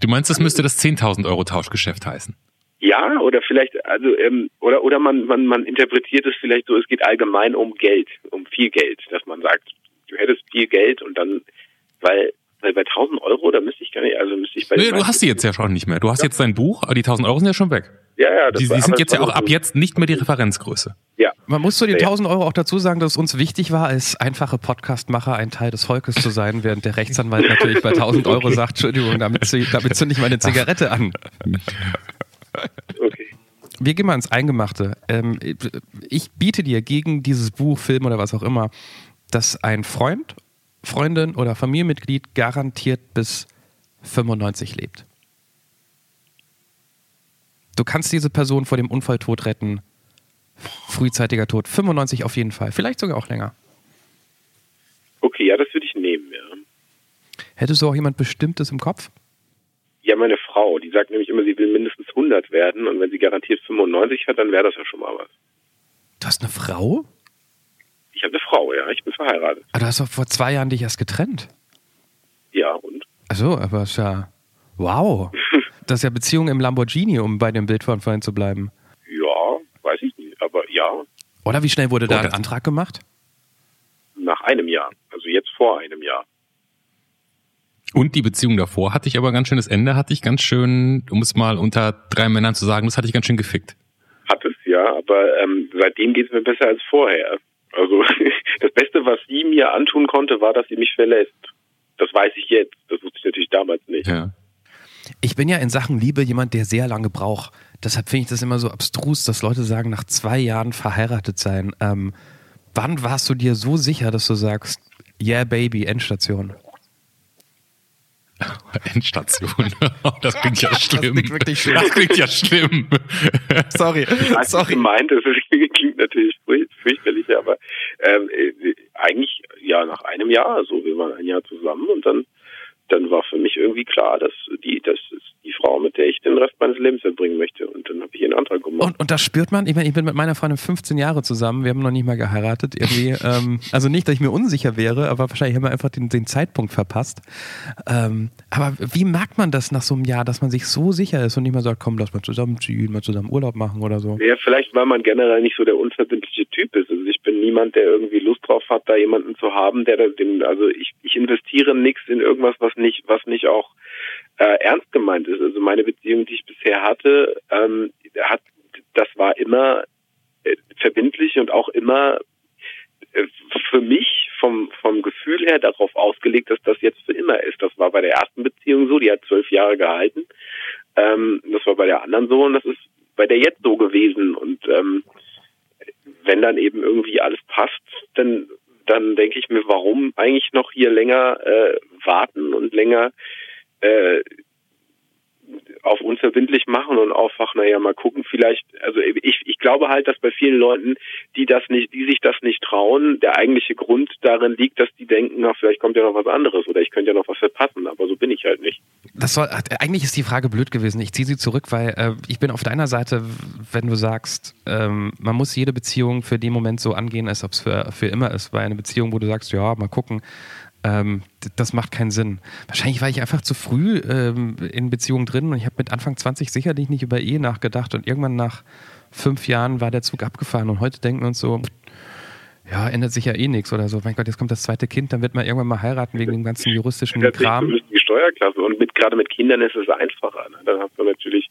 Du meinst, das müsste das 10.000 Euro Tauschgeschäft heißen? Ja, oder vielleicht, also, ähm, oder, oder man, man, man interpretiert es vielleicht so, es geht allgemein um Geld, um viel Geld, dass man sagt, du hättest viel Geld und dann, weil, weil bei 1000 Euro, da müsste ich gar nicht, also müsste ich bei Nee, du hast die jetzt ja schon nicht mehr. Du hast jetzt dein Buch, aber die 1000 Euro sind ja schon weg. Ja, ja, das Die, war- die sind jetzt ja auch ab jetzt nicht mehr die Referenzgröße. Ja. Man muss zu den Ja. 1000 Euro auch dazu sagen, dass es uns wichtig war, als einfache Podcastmacher ein Teil des Volkes zu sein, während der Rechtsanwalt natürlich bei 1000 Euro sagt, Entschuldigung, damit, damit zünde ich meine Zigarette an. Okay. Wir gehen mal ins Eingemachte. Ähm, ich biete dir gegen dieses Buch, Film oder was auch immer, dass ein Freund, Freundin oder Familienmitglied garantiert bis 95 lebt. Du kannst diese Person vor dem Unfalltod retten. Frühzeitiger Tod. 95 auf jeden Fall. Vielleicht sogar auch länger. Okay, ja, das würde ich nehmen, ja. Hättest du auch jemand Bestimmtes im Kopf? Ja, meine Frau, die sagt nämlich immer, sie will mindestens 100 werden und wenn sie garantiert 95 hat, dann wäre das ja schon mal was. Du hast eine Frau? Ich habe eine Frau, ja, ich bin verheiratet. Aber du hast doch vor zwei Jahren dich erst getrennt. Ja, und? Also, aber ist ja. Wow. Das ist ja Beziehung im Lamborghini, um bei dem Bild von vorhin zu bleiben. Ja, weiß ich nicht, aber ja, Oder wie schnell wurde da Oh, ein das- Antrag gemacht? nach einem Jahr, also jetzt vor einem Jahr. Und die Beziehung davor hatte ich aber ganz schönes Ende, hatte ich ganz schön, um es mal unter drei Männern zu sagen, das hatte ich ganz schön gefickt. Hat es ja, aber ähm, seitdem geht es mir besser als vorher. Also das Beste, was sie mir antun konnte, war, dass sie mich verlässt. Das weiß ich jetzt. Das wusste ich natürlich damals nicht. Ja. Ich bin ja in Sachen Liebe jemand, der sehr lange braucht. Deshalb finde ich das immer so abstrus, dass Leute sagen, nach zwei Jahren verheiratet sein. Ähm, wann warst du dir so sicher, dass du sagst, yeah, baby, Endstation? Endstation. Das klingt ja schlimm. klingt wirklich schlimm. Das klingt ja schlimm. Sorry, Als ich gemeint, das klingt natürlich fürchterlich, aber ähm, äh, eigentlich ja nach einem Jahr, also wir waren ein Jahr zusammen und dann dann war für mich irgendwie klar, dass die das ist die Frau, mit der ich den Rest meines Lebens verbringen möchte und dann habe ich einen Antrag gemacht. Und, und das spürt man, ich meine, ich bin mit meiner Freundin 15 Jahre zusammen, wir haben noch nicht mal geheiratet irgendwie. ähm, also nicht, dass ich mir unsicher wäre, aber wahrscheinlich haben wir einfach den, den Zeitpunkt verpasst. Ähm, aber wie merkt man das nach so einem Jahr, dass man sich so sicher ist und nicht mehr sagt, komm, lass mal zusammenziehen, mal zusammen Urlaub machen oder so? Ja, vielleicht, weil man generell nicht so der unverbindliche Typ ist. Also ich bin niemand, der irgendwie Lust drauf hat, da jemanden zu haben, der da den, also ich, ich investiere nichts in irgendwas, was nicht, was nicht auch äh, ernst gemeint ist. Also meine Beziehung, die ich bisher hatte, ähm, hat, das war immer äh, verbindlich und auch immer äh, für mich vom, vom Gefühl her darauf ausgelegt, dass das jetzt für immer ist. Das war bei der ersten Beziehung so, die hat zwölf Jahre gehalten. Ähm, das war bei der anderen so und das ist bei der jetzt so gewesen. Und ähm, wenn dann eben irgendwie alles passt, dann dann denke ich mir, warum eigentlich noch hier länger äh, warten und länger äh, auf unverbindlich machen und auf, ach, naja, mal gucken, vielleicht, also ich, ich glaube halt, dass bei vielen Leuten, die das nicht, die sich das nicht trauen, der eigentliche Grund darin liegt, dass die denken, na, vielleicht kommt ja noch was anderes oder ich könnte ja noch was verpassen, aber so bin ich halt nicht. Das soll, eigentlich ist die Frage blöd gewesen. Ich ziehe sie zurück, weil äh, ich bin auf deiner Seite, wenn du sagst, ähm, man muss jede Beziehung für den Moment so angehen, als ob es für, für immer ist. Weil eine Beziehung, wo du sagst, ja, mal gucken, ähm, das macht keinen Sinn. Wahrscheinlich war ich einfach zu früh ähm, in Beziehungen drin und ich habe mit Anfang 20 sicherlich nicht über Ehe nachgedacht und irgendwann nach fünf Jahren war der Zug abgefahren und heute denken wir uns so, ja, ändert sich ja eh nichts oder so. Mein Gott, jetzt kommt das zweite Kind, dann wird man irgendwann mal heiraten wegen dem ganzen juristischen Kram. Steuerklasse und gerade mit Kindern ist es einfacher. Ne? Dann hast du natürlich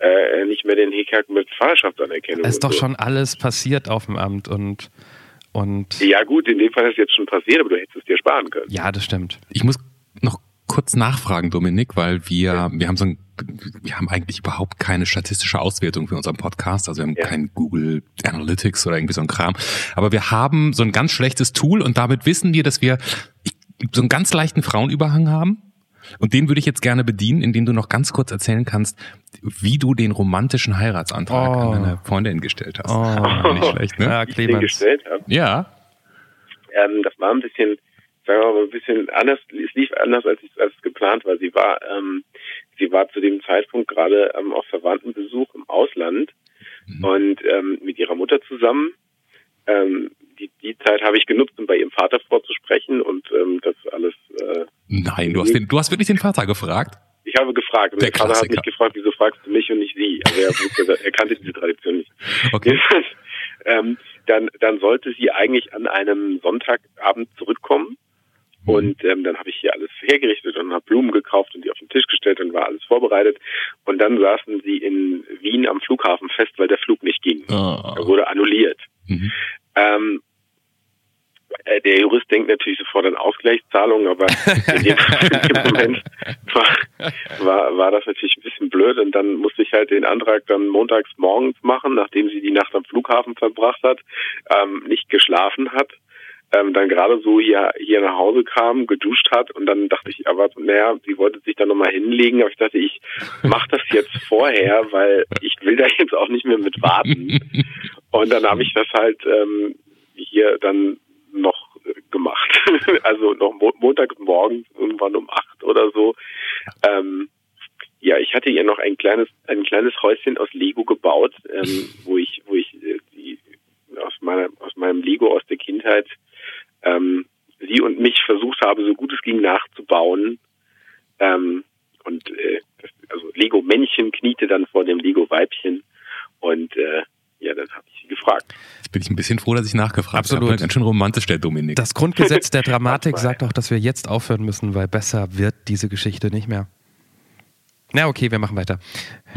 äh, nicht mehr den Hickhack mit Vaterschaftsanerkennung. Es ist doch so. schon alles passiert auf dem Amt und, und Ja gut, in dem Fall ist es jetzt schon passiert, aber du hättest es dir sparen können. ja, das stimmt. Ich muss noch kurz nachfragen, Dominik, weil wir, wir haben so ein wir haben eigentlich überhaupt keine statistische Auswertung für unseren Podcast. Also wir haben ja. kein Google Analytics oder irgendwie so ein Kram. Aber wir haben so ein ganz schlechtes Tool und damit wissen wir, dass wir so einen ganz leichten Frauenüberhang haben. Und den würde ich jetzt gerne bedienen, indem du noch ganz kurz erzählen kannst, wie du den romantischen Heiratsantrag oh. an deine Freundin gestellt hast. Oh. Nicht schlecht, ne? Ja, Clemens. Den gestellt habe. Ja. Ähm, das war ein bisschen, sagen wir mal, ein bisschen anders. Es lief anders, als, ich, als es geplant war. Sie war, ähm, sie war zu dem Zeitpunkt gerade ähm, auf Verwandtenbesuch im Ausland mhm. und ähm, mit ihrer Mutter zusammen. Ähm, die, die Zeit habe ich genutzt, um bei ihrem Vater vorzusprechen und ähm, das alles. Äh, Nein, du hast, den, du hast wirklich den Vater gefragt? Ich habe gefragt und der, der Vater hat mich gefragt, wieso fragst du mich und nicht sie? Also er, er kannte diese Tradition nicht. Okay. ähm, dann, dann sollte sie eigentlich an einem Sonntagabend zurückkommen. Mhm. Und ähm, dann habe ich hier alles hergerichtet und habe Blumen gekauft und die auf den Tisch gestellt und war alles vorbereitet. Und dann saßen sie in Wien am Flughafen fest, weil der Flug nicht ging. Oh. Er wurde annulliert. Mhm. Ähm, äh, der Jurist denkt natürlich sofort an Ausgleichszahlungen, aber in dem, in dem Moment war, war, war das natürlich ein bisschen blöd und dann musste ich halt den Antrag dann montags morgens machen, nachdem sie die Nacht am Flughafen verbracht hat, ähm, nicht geschlafen hat. Ähm, dann gerade so hier, hier nach Hause kam, geduscht hat und dann dachte ich, aber naja, sie wollte sich dann nochmal hinlegen, aber ich dachte, ich mache das jetzt vorher, weil ich will da jetzt auch nicht mehr mit warten. Und dann habe ich das halt ähm, hier dann noch gemacht. also noch Montagmorgens irgendwann um acht oder so. Ähm, ja, ich hatte ihr noch ein kleines ein kleines Häuschen aus Lego gebaut, ähm, wo ich wo ich äh, die aus meiner aus meinem Lego aus der Kindheit ähm, sie und mich versucht habe, so gut es ging nachzubauen. Ähm, und äh, das, also Lego Männchen kniete dann vor dem Lego Weibchen und äh, ja, dann habe ich sie gefragt. Jetzt bin ich ein bisschen froh, dass ich nachgefragt Absolut. habe. Ganz schön romantisch, der Dominik. Das Grundgesetz der Dramatik sagt auch, dass wir jetzt aufhören müssen, weil besser wird diese Geschichte nicht mehr. Na, okay, wir machen weiter.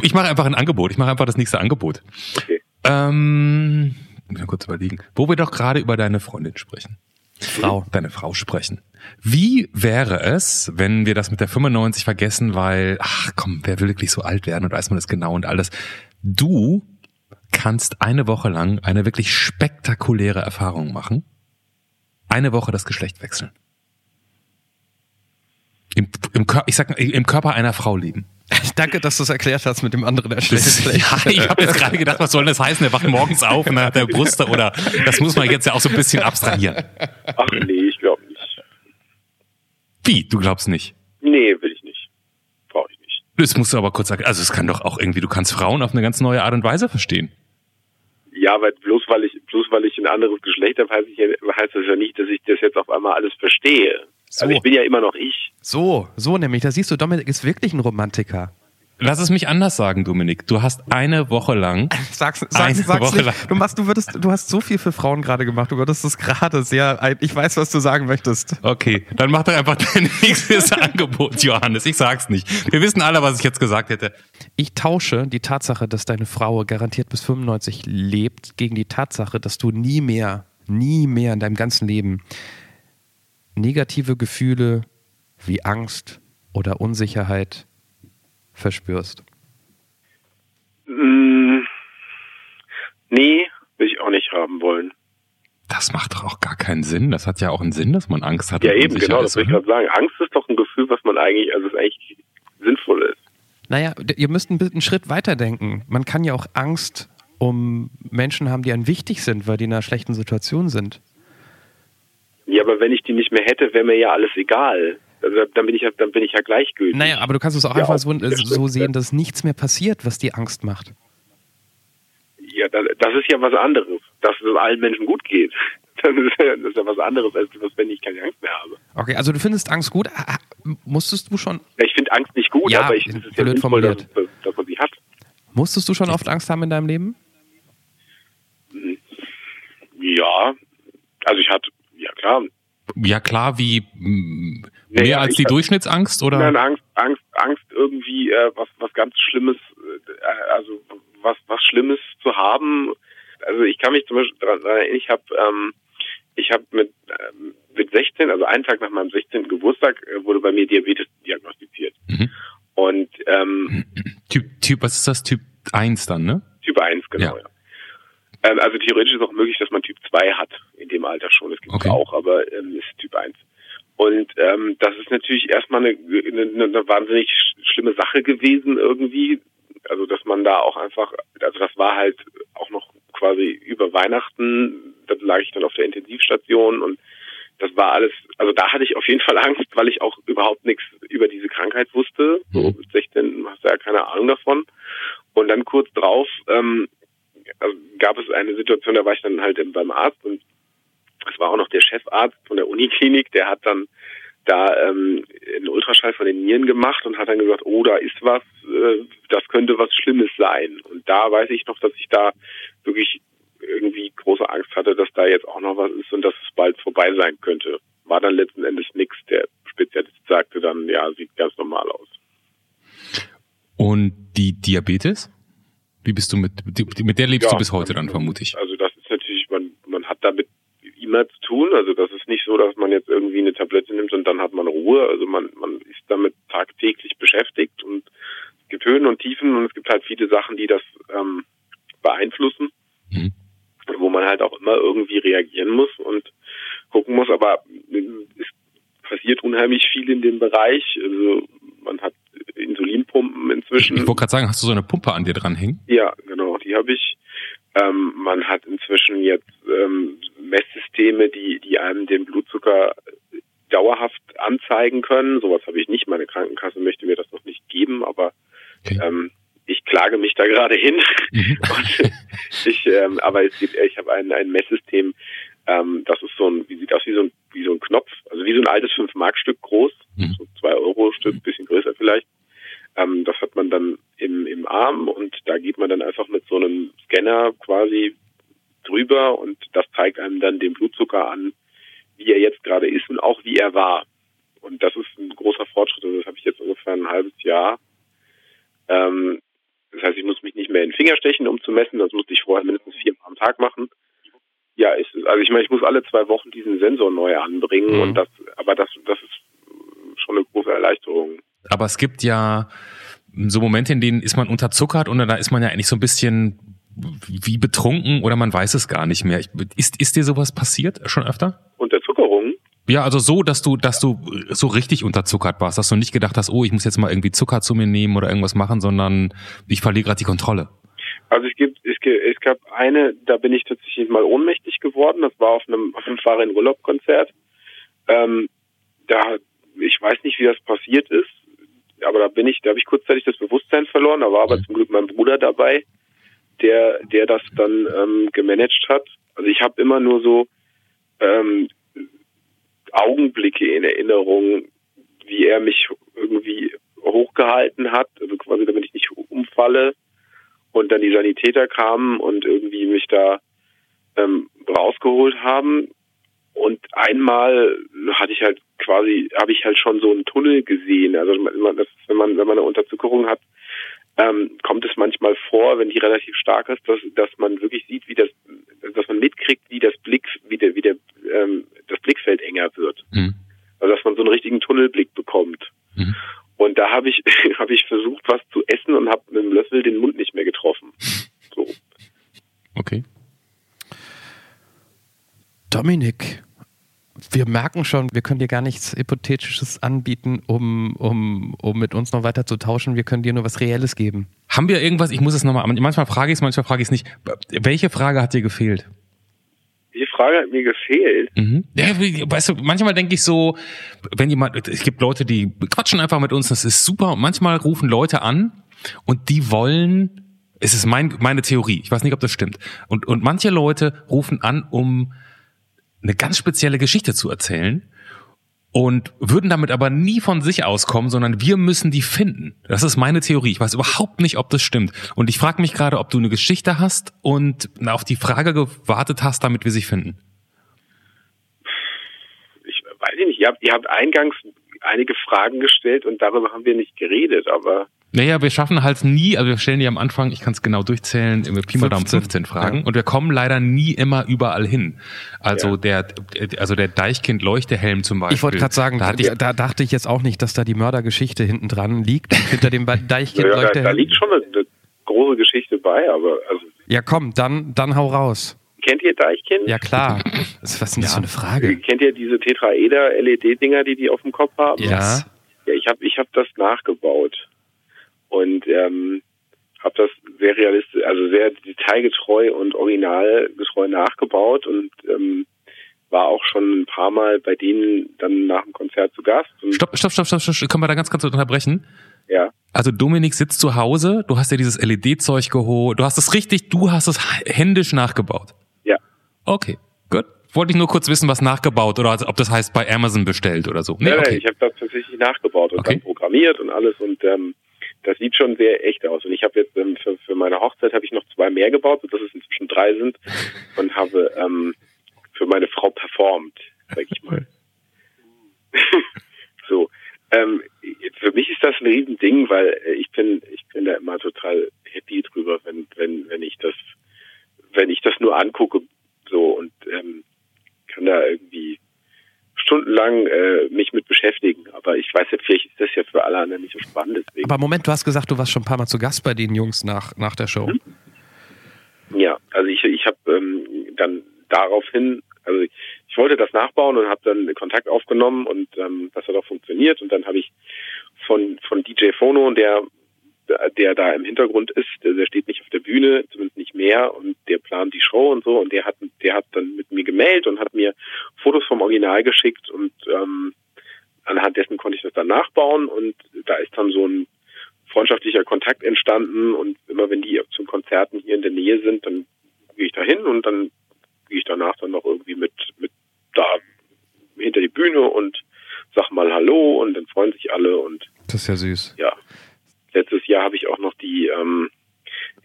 Ich mache einfach ein Angebot. Ich mache einfach das nächste Angebot. Okay. Ähm, mal kurz überlegen. Wo wir doch gerade über deine Freundin sprechen. Frau. Deine Frau sprechen. Wie wäre es, wenn wir das mit der 95 vergessen, weil, ach komm, wer will wirklich so alt werden und weiß man das genau und alles. Du kannst eine Woche lang eine wirklich spektakuläre Erfahrung machen. Eine Woche das Geschlecht wechseln. Im, im, ich sag, im Körper einer Frau leben. Danke, dass du es erklärt hast mit dem anderen Geschlecht. Ja, ich habe jetzt gerade gedacht, was soll das heißen? Er wacht morgens auf und hat der Brüste oder das muss man jetzt ja auch so ein bisschen abstrahieren. Ach nee, ich glaube nicht. Wie? Du glaubst nicht? Nee, will ich nicht. Brauche ich nicht. Das musst du aber kurz sagen. Also es kann doch auch irgendwie, du kannst Frauen auf eine ganz neue Art und Weise verstehen. Ja, weil bloß weil ich bloß weil ich ein anderes Geschlecht habe, heißt, ich, heißt das ja nicht, dass ich das jetzt auf einmal alles verstehe. So. Also ich bin ja immer noch ich. So, so nämlich. Da siehst du, Dominik ist wirklich ein Romantiker. Lass es mich anders sagen, Dominik. Du hast eine Woche lang. Sag's, sag's, eine sag's Woche nicht. Lang. Du machst, du würdest, du hast so viel für Frauen gerade gemacht. Du würdest es gerade sehr. Ich weiß, was du sagen möchtest. Okay, dann mach doch einfach dein nächstes Angebot, Johannes. Ich sag's nicht. Wir wissen alle, was ich jetzt gesagt hätte. Ich tausche die Tatsache, dass deine Frau garantiert bis 95 lebt, gegen die Tatsache, dass du nie mehr, nie mehr in deinem ganzen Leben negative Gefühle wie Angst oder Unsicherheit verspürst? Mm, nee, will ich auch nicht haben wollen. Das macht doch auch gar keinen Sinn. Das hat ja auch einen Sinn, dass man Angst hat. Ja, eben, genau, das will ich gerade sagen. Angst ist doch ein Gefühl, was man eigentlich, also es eigentlich sinnvoll ist. Naja, ihr müsst einen Schritt weiter denken. Man kann ja auch Angst um Menschen haben, die einem wichtig sind, weil die in einer schlechten Situation sind. Ja, aber wenn ich die nicht mehr hätte, wäre mir ja alles egal. Also dann bin ich ja, dann bin ich ja gleichgültig. Naja, aber du kannst es auch ja, einfach so, so sehen, dass nichts mehr passiert, was dir Angst macht. Ja, das ist ja was anderes, dass es allen Menschen gut geht. Das ist, ja, das ist ja was anderes, als wenn ich keine Angst mehr habe. Okay, also du findest Angst gut. Musstest du schon. Ich finde Angst nicht gut, ja, aber ich finde es ja sinnvoll, dass, dass man sie hat. Musstest du schon oft Angst haben in deinem Leben? Ja, also ich hatte, ja klar, ja klar, wie mm, mehr naja, als die Durchschnittsangst oder? Nein, Angst, Angst, Angst irgendwie äh, was was ganz Schlimmes, äh, also was was Schlimmes zu haben. Also ich kann mich zum Beispiel daran erinnern, ich habe ähm, ich habe mit ähm, mit 16, also einen Tag nach meinem 16. Geburtstag, äh, wurde bei mir Diabetes diagnostiziert. Mhm. Und äh, ähm, Typ, Typ, was ist das? Typ 1 dann, ne? Typ 1, genau, Ja. ja. Ähm, also theoretisch ist auch möglich, dass man Typ 2 hat in dem Alter schon. Das gibt es Okay. auch, aber ähm, ist Typ 1. Und ähm, das ist natürlich erstmal eine, eine, eine wahnsinnig sch- schlimme Sache gewesen irgendwie. Also dass man da auch einfach, also das war halt auch noch quasi über Weihnachten, da lag ich dann auf der Intensivstation und das war alles, also da hatte ich auf jeden Fall Angst, weil ich auch überhaupt nichts über diese Krankheit wusste. So mit 16 hast du ja keine Ahnung davon. Und dann kurz drauf ähm, gab es eine Situation, da war ich dann halt beim Arzt und es war auch noch der Chefarzt von der Uniklinik, der hat dann da ähm, einen Ultraschall von den Nieren gemacht und hat dann gesagt, oh, da ist was, äh, das könnte was Schlimmes sein. Und da weiß ich noch, dass ich da wirklich irgendwie große Angst hatte, dass da jetzt auch noch was ist und dass es bald vorbei sein könnte. War dann letzten Endes nichts. Der Spezialist sagte dann, ja, sieht ganz normal aus. Und die Diabetes? Wie bist du mit, mit der lebst Ja. du bis heute dann, vermute ich. Also das ist natürlich, man, man hat damit immer zu tun. Also das ist nicht so, dass man jetzt irgendwie eine Tablette nimmt und dann hat man Ruhe. Also man, man ist damit tagtäglich beschäftigt und es gibt Höhen und Tiefen und es gibt halt viele Sachen, die das ähm, beeinflussen, Mhm. wo man halt auch immer irgendwie reagieren muss und gucken muss. Aber es passiert unheimlich viel in dem Bereich. Also man hat Insulinpumpen inzwischen. ich wollte gerade sagen, hast du so eine Pumpe an dir dranhängen? Ja, genau, die habe ich. Ähm, man hat inzwischen jetzt ähm, Messsysteme, die, die einem den Blutzucker dauerhaft anzeigen können. Sowas habe ich nicht. Meine Krankenkasse möchte mir das noch nicht geben, aber Okay. ähm, ich klage mich da gerade hin. Mhm. Ich, ähm, aber es gibt, ich habe ein, ein Messsystem, ähm, das ist so ein, wie sieht aus wie so ein, wie so ein Knopf, also wie so ein altes 5-Mark-Stück groß, Mhm. so 2-Euro-Stück, bisschen größer vielleicht. Ähm, das hat man dann im, im Arm und da geht man dann einfach mit so einem Scanner quasi drüber und das zeigt einem dann den Blutzucker an, wie er jetzt gerade ist und auch wie er war. Und das ist ein großer Fortschritt. Also das habe ich jetzt ungefähr ein halbes Jahr. Ähm, das heißt, ich muss mich nicht mehr in den Finger stechen, um zu messen. Das musste ich vorher mindestens viermal am Tag machen. Ja, es. Also ich meine, ich muss alle zwei Wochen diesen Sensor neu anbringen Mhm. und das, aber das, das ist schon eine große Erleichterung. Aber es gibt ja so Momente, in denen ist man unterzuckert und da ist man ja eigentlich so ein bisschen wie betrunken oder man weiß es gar nicht mehr. Ich, ist, ist dir sowas passiert schon öfter? Unterzuckerung? Ja, also so, dass du, dass du so richtig unterzuckert warst, dass du nicht gedacht hast, oh, ich muss jetzt mal irgendwie Zucker zu mir nehmen oder irgendwas machen, sondern ich verliere gerade die Kontrolle. Also es gibt, es, es gab eine, da bin ich tatsächlich mal ohnmächtig geworden. Das war auf einem, auf einem Fahrer in Urlaub Konzert. Ähm, da, ich weiß nicht, wie das passiert ist, aber da bin ich, da habe ich kurzzeitig das Bewusstsein verloren. Da war aber zum Glück mein Bruder dabei, der, der das dann ähm, gemanagt hat. Also ich habe immer nur so ähm, Augenblicke in Erinnerung, wie er mich irgendwie hochgehalten hat, also quasi damit ich nicht umfalle und dann die Sanitäter kamen und irgendwie mich da ähm, rausgeholt haben. Und einmal hatte ich halt quasi, habe ich halt schon so einen Tunnel gesehen. Also das, wenn man wenn man eine Unterzuckerung hat, ähm, kommt es manchmal vor, wenn die relativ stark ist, dass, dass man wirklich sieht, wie das, dass man mitkriegt, wie das Blick, wie der, wie der, ähm, das Blickfeld enger wird. Mhm. Also dass man so einen richtigen Tunnelblick bekommt. Mhm. Und da habe ich habe ich versucht, was zu essen und habe mit dem Löffel den Mund nicht mehr getroffen. So. Okay. Dominik, wir merken schon, wir können dir gar nichts Hypothetisches anbieten, um, um, um mit uns noch weiter zu tauschen. Wir können dir nur was Reelles geben. Haben wir irgendwas, ich muss es nochmal, manchmal frage ich es, manchmal frage ich es nicht. Welche Frage hat dir gefehlt? Die Frage hat mir gefehlt. Mhm. Ja, weißt du, manchmal denke ich so, wenn jemand, es gibt Leute, die quatschen einfach mit uns, das ist super. Und manchmal rufen Leute an und die wollen, es ist mein, meine Theorie, ich weiß nicht, ob das stimmt. Und, und manche Leute rufen an, um eine ganz spezielle Geschichte zu erzählen und würden damit aber nie von sich auskommen, sondern wir müssen die finden. Das ist meine Theorie. Ich weiß überhaupt nicht, ob das stimmt. Und ich frage mich gerade, ob du eine Geschichte hast und auf die Frage gewartet hast, damit wir sie finden. Ich weiß nicht, ihr habt, ihr habt eingangs einige Fragen gestellt und darüber haben wir nicht geredet, aber Naja, wir schaffen halt nie, also wir stellen die am Anfang, ich kann es genau durchzählen, im Pi mal Daumen 15 Fragen ja. und wir kommen leider nie immer überall hin. Also Ja. der, also der Deichkind-Leuchtehelm zum Beispiel. Ich wollte gerade sagen, da ich, da dachte ich jetzt auch nicht, dass da die Mördergeschichte hinten dran liegt, hinter dem Deichkind ja, da, da liegt schon eine, eine große Geschichte bei, aber also Ja, komm, dann, dann hau raus. kennt ihr Deichkind? Ja, klar. Was ist denn das für eine Frage? Kennt ihr diese Tetraeder-LED-Dinger, die die auf dem Kopf haben? Ja. Ja, ich habe ich hab das nachgebaut und ähm, habe das sehr realistisch, also sehr detailgetreu und originalgetreu nachgebaut und ähm, war auch schon ein paar Mal bei denen dann nach dem Konzert zu Gast. Und, stopp, stopp, stopp, stopp, stopp, können wir da ganz kurz unterbrechen? Ja, Also Dominik sitzt zu Hause, du hast dir dieses LED-Zeug geholt, du hast es richtig, du hast es händisch nachgebaut. ja. Okay, gut. Wollte ich nur kurz wissen, was nachgebaut oder ob das heißt bei Amazon bestellt oder so. Nee, Nein, nein, okay. ich habe das tatsächlich nachgebaut und Okay. dann programmiert und alles und ähm, das sieht schon sehr echt aus. Und ich habe jetzt ähm, für, für meine Hochzeit habe ich noch zwei mehr gebaut, sodass es inzwischen drei sind und habe ähm, für meine Frau performt, sag ich mal. so. Ähm, für mich ist das ein Riesending, weil äh, ich bin, ich bin da immer total happy drüber, wenn, wenn, wenn ich das, wenn ich das nur angucke, so und ähm, kann da irgendwie stundenlang äh, mich mit beschäftigen. Aber ich weiß ja, vielleicht ist das ja für alle anderen nicht so spannend. Deswegen. Aber Moment, du hast gesagt, du warst schon ein paar Mal zu Gast bei den Jungs nach, nach der Show. Ja, also ich, ich habe ähm, dann daraufhin, also ich, ich wollte das nachbauen und habe dann Kontakt aufgenommen und ähm, das hat auch funktioniert. Und dann habe ich von von DJ Phono, der der da im Hintergrund ist, der, der steht nicht auf der Bühne, zumindest nicht mehr, und der plant die Show und so. Und der hat der hat dann mit mir gemeldet und hat mir Fotos vom Original geschickt. Und ähm, anhand dessen konnte ich das dann nachbauen. Und da ist dann so ein freundschaftlicher Kontakt entstanden. Und immer wenn die zu Konzerten hier in der Nähe sind, dann gehe ich da hin. Und dann gehe ich danach dann noch irgendwie mit, mit da hinter die Bühne und sag mal Hallo. Und dann freuen sich alle. Und Das ist ja süß. ja. Letztes Jahr habe ich auch noch die, ähm,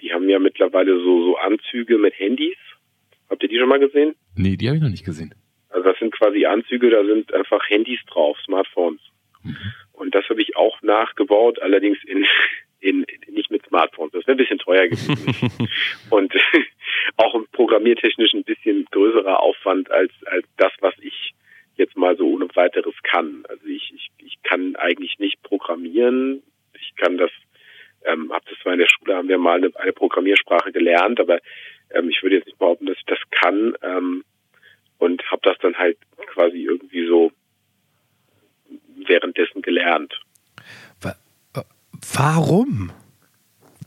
die haben ja mittlerweile so, so Anzüge mit Handys. Habt ihr die schon mal gesehen? Nee, die habe ich noch nicht gesehen. Also das sind quasi Anzüge, da sind einfach Handys drauf, Smartphones. Und das habe ich auch nachgebaut, allerdings in, in, nicht mit Smartphones. Das wäre ein bisschen teuer gewesen. Und auch programmiertechnisch ein bisschen größerer Aufwand als, als das, was ich jetzt mal so ohne weiteres kann. Also ich, ich, ich kann eigentlich nicht programmieren. Ich kann das, ähm, hab das zwar in der Schule, haben wir mal eine, eine Programmiersprache gelernt, aber ähm, ich würde jetzt nicht behaupten, dass ich das kann. Ähm, und habe das dann halt quasi irgendwie so währenddessen gelernt. Äh, Warum?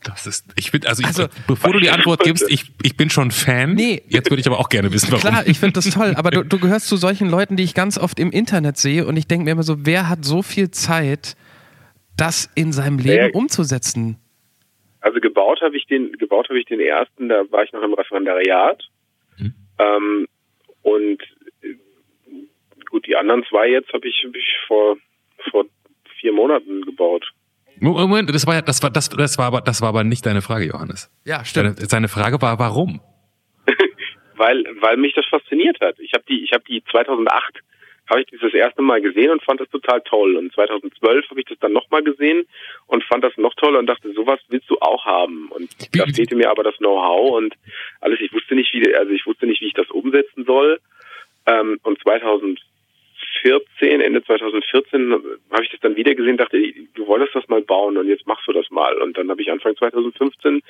Das ist, ich bin, also, ich, Also- bevor du die Antwort gibst, ich, ich bin schon Fan. Nee. Jetzt würde ich aber auch gerne wissen, warum. Klar, ich finde das toll, aber du, du gehörst zu solchen Leuten, die ich ganz oft im Internet sehe und ich denke mir immer so, wer hat so viel Zeit, das in seinem Leben Wer- umzusetzen? Also gebaut habe ich den, gebaut habe ich den ersten, da war ich noch im Referendariat. Mhm. Ähm, und gut, die anderen zwei jetzt habe ich, hab ich vor, vor vier Monaten gebaut. Moment, das war ja, das war, das, das war aber, das war aber nicht deine Frage, Johannes. Ja, Seine, seine Frage war, warum? weil weil mich das fasziniert hat. Ich habe die ich habe die 2008 habe ich das das erste Mal gesehen und fand das total toll. Und 2012 habe ich das dann nochmal gesehen und fand das noch toller und dachte sowas willst du auch haben. Und Wie- da fehlte mir aber das Know-how und alles. Ich wusste nicht wie also ich wusste nicht wie ich das umsetzen soll. Ähm, und 2014 Ende 2014 habe ich das dann wieder gesehen dachte du wolltest das mal bauen und jetzt machst du das mal. Und dann habe ich Anfang 2015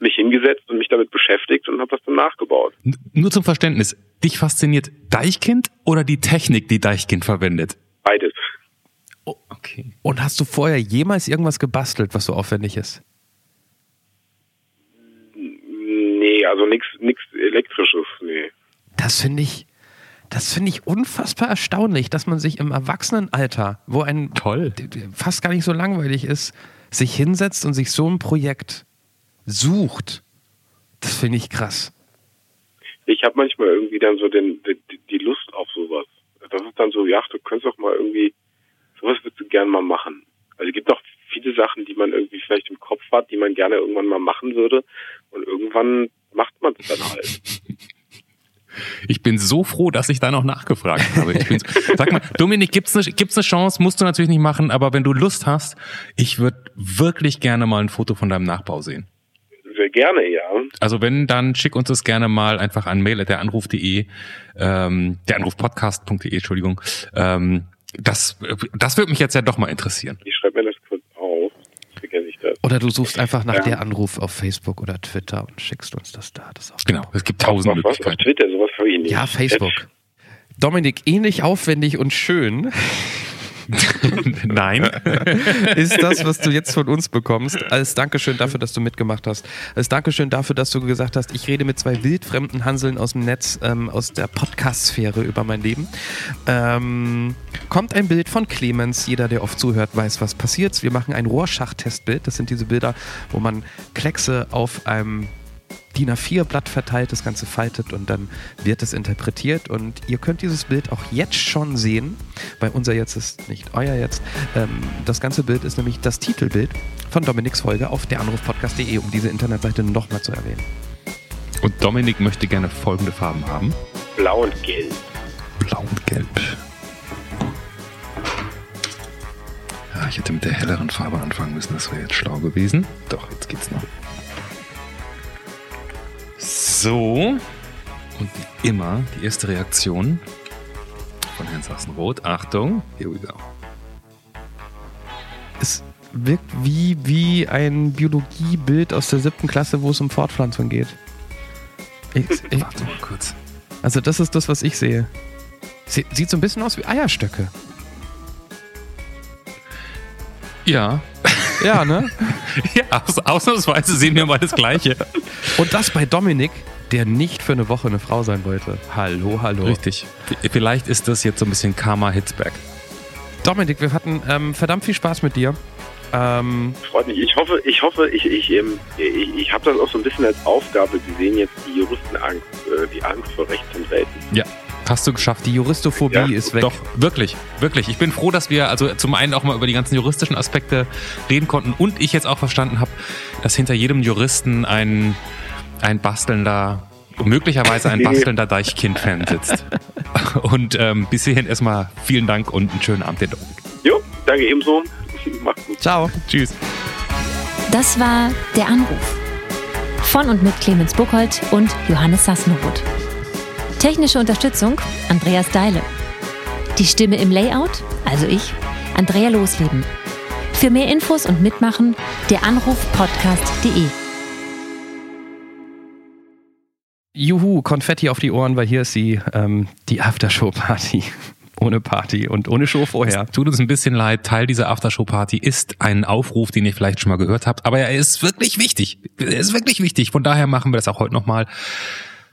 mich hingesetzt und mich damit beschäftigt und habe das dann nachgebaut. N nur zum Verständnis. Dich fasziniert Deichkind oder die Technik, die Deichkind verwendet? Beides. Okay. Und hast du vorher jemals irgendwas gebastelt, was so aufwendig ist? Nee, also nichts nix elektrisches, nee. Das finde ich, das finde ich unfassbar erstaunlich, dass man sich im Erwachsenenalter, wo ein Toll. fast gar nicht so langweilig ist, sich hinsetzt und sich so ein Projekt sucht. Das finde ich krass. Ich habe manchmal irgendwie dann so den, die, die Lust auf sowas. Das ist dann so, ja, du könntest doch mal irgendwie, sowas würdest du gern mal machen. Also es gibt auch viele Sachen, die man irgendwie vielleicht im Kopf hat, die man gerne irgendwann mal machen würde. Und irgendwann macht man es dann halt. Ich bin so froh, dass ich da noch nachgefragt habe. Ich bin, sag mal, Dominik, gibt's eine, gibt's eine Chance? Musst du natürlich nicht machen, aber wenn du Lust hast, ich würde wirklich gerne mal ein Foto von deinem Nachbau sehen. Gerne, ja. Also wenn, dann schick uns das gerne mal einfach an mail at deranruf.de, ähm, deranrufpodcast.de, Entschuldigung. Ähm, das, das würde mich jetzt ja doch mal interessieren. Ich schreibe mir das kurz auf. Vergesse ich das. Oder du suchst einfach nach Ja. der Anruf auf Facebook oder Twitter und schickst uns das da. Das auch Genau, es gibt tausend Auf was? Auf Möglichkeiten. Twitter, sowas habe ich nicht. Ja, Facebook. Dominik, ähnlich aufwendig und schön Nein. ist das, was du jetzt von uns bekommst. Als Dankeschön dafür, dass du mitgemacht hast. Als Dankeschön dafür, dass du gesagt hast, ich rede mit zwei wildfremden Hanseln aus dem Netz, ähm, aus der Podcast-Sphäre über mein Leben. Ähm, kommt ein Bild von Clemens. Jeder, der oft zuhört, weiß, was passiert. Wir machen ein Rohrschach-Testbild. Das sind diese Bilder, wo man Kleckse auf einem DIN A4-Blatt verteilt, das Ganze faltet und dann wird es interpretiert. Und ihr könnt dieses Bild auch jetzt schon sehen, weil unser jetzt ist nicht euer jetzt. Ähm, das ganze Bild ist nämlich das Titelbild von Dominiks Folge auf deranrufpodcast.de, um diese Internetseite nochmal zu erwähnen. Und Dominik möchte gerne folgende Farben haben. Blau und Gelb. Blau und Gelb. Ja, ich hätte mit der helleren Farbe anfangen müssen, das wäre jetzt schlau gewesen. Doch, jetzt geht's noch. So. Und wie immer, die erste Reaktion von Herrn Sachsenroth. Achtung, here we go. Es wirkt wie, wie ein Biologiebild aus der siebten Klasse, wo es um Fortpflanzung geht. Ich, ich, Warte mal kurz. also das ist das, was ich sehe. Sie, sieht so ein bisschen aus wie Eierstöcke. Ja. Ja, ne? ja, aus, ausnahmsweise sehen wir mal das Gleiche. Und das bei Dominik, der nicht für eine Woche eine Frau sein wollte. Hallo, hallo. Richtig. Vielleicht ist das jetzt so ein bisschen Karma Hitzberg. Dominik, wir hatten ähm, verdammt viel Spaß mit dir. Ähm, Freut mich. Ich hoffe, ich hoffe, ich, ich, ähm, ich, ich habe das auch so ein bisschen als Aufgabe gesehen, jetzt die Juristenangst, äh, die Angst vor Rechtsanwälten. Ja. Hast du geschafft. die Juristophobie Ja, ist weg. Doch, wirklich, wirklich. Ich bin froh, dass wir also zum einen auch mal über die ganzen juristischen Aspekte reden konnten und ich jetzt auch verstanden habe, dass hinter jedem Juristen ein, ein bastelnder, möglicherweise ein bastelnder Deichkind-Fan sitzt. Und ähm, bis hierhin erstmal vielen Dank und einen schönen Abend dir, Dominik. Jo, danke ebenso. Macht's gut. Ciao. Tschüss. Das war Der Anruf. Von und mit Clemens Buchholz und Johannes Sassenroth. Technische Unterstützung Andreas Deile. Die Stimme im Layout, also ich, Andrea Losleben. Für mehr Infos und Mitmachen der Anrufpodcast.de. Juhu, Konfetti auf die Ohren, weil hier ist sie, ähm, die Aftershow-Party. Ohne Party und ohne Show vorher. Tut uns ein bisschen leid, Teil dieser Aftershow-Party ist ein Aufruf, den ihr vielleicht schon mal gehört habt, aber er ist wirklich wichtig. Er ist wirklich wichtig. Von daher machen wir das auch heute nochmal.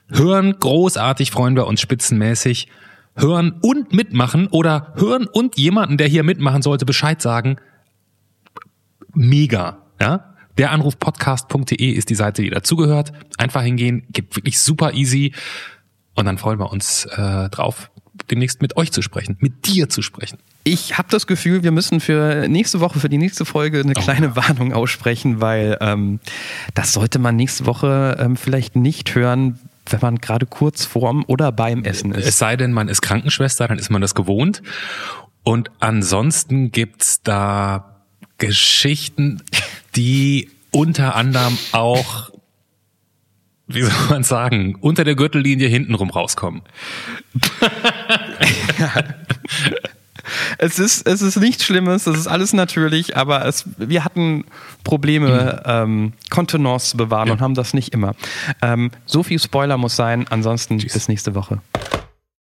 Hören, großartig freuen wir uns spitzenmäßig. Hören und mitmachen oder hören und jemanden, der hier mitmachen sollte, Bescheid sagen. Mega, ja? Der Anrufpodcast.de ist die Seite, die dazugehört. Einfach hingehen, gibt wirklich super easy. Und dann freuen wir uns äh, drauf, demnächst mit euch zu sprechen, mit dir zu sprechen. Ich habe das Gefühl, wir müssen für nächste Woche, für die nächste Folge eine kleine Warnung aussprechen, weil ähm, das sollte man nächste Woche ähm, vielleicht nicht hören, wenn man gerade kurz vorm oder beim Essen Es ist. sei denn, man ist Krankenschwester, dann ist man das gewohnt. Und ansonsten gibt's da Geschichten, die unter anderem auch, wie soll man sagen, unter der Gürtellinie hintenrum rauskommen. Es ist, es ist nichts Schlimmes, es ist alles natürlich, aber es, wir hatten Probleme, ähm, Kontenance zu bewahren Ja. und haben das nicht immer. Ähm, so viel Spoiler muss sein, ansonsten bis nächste Woche.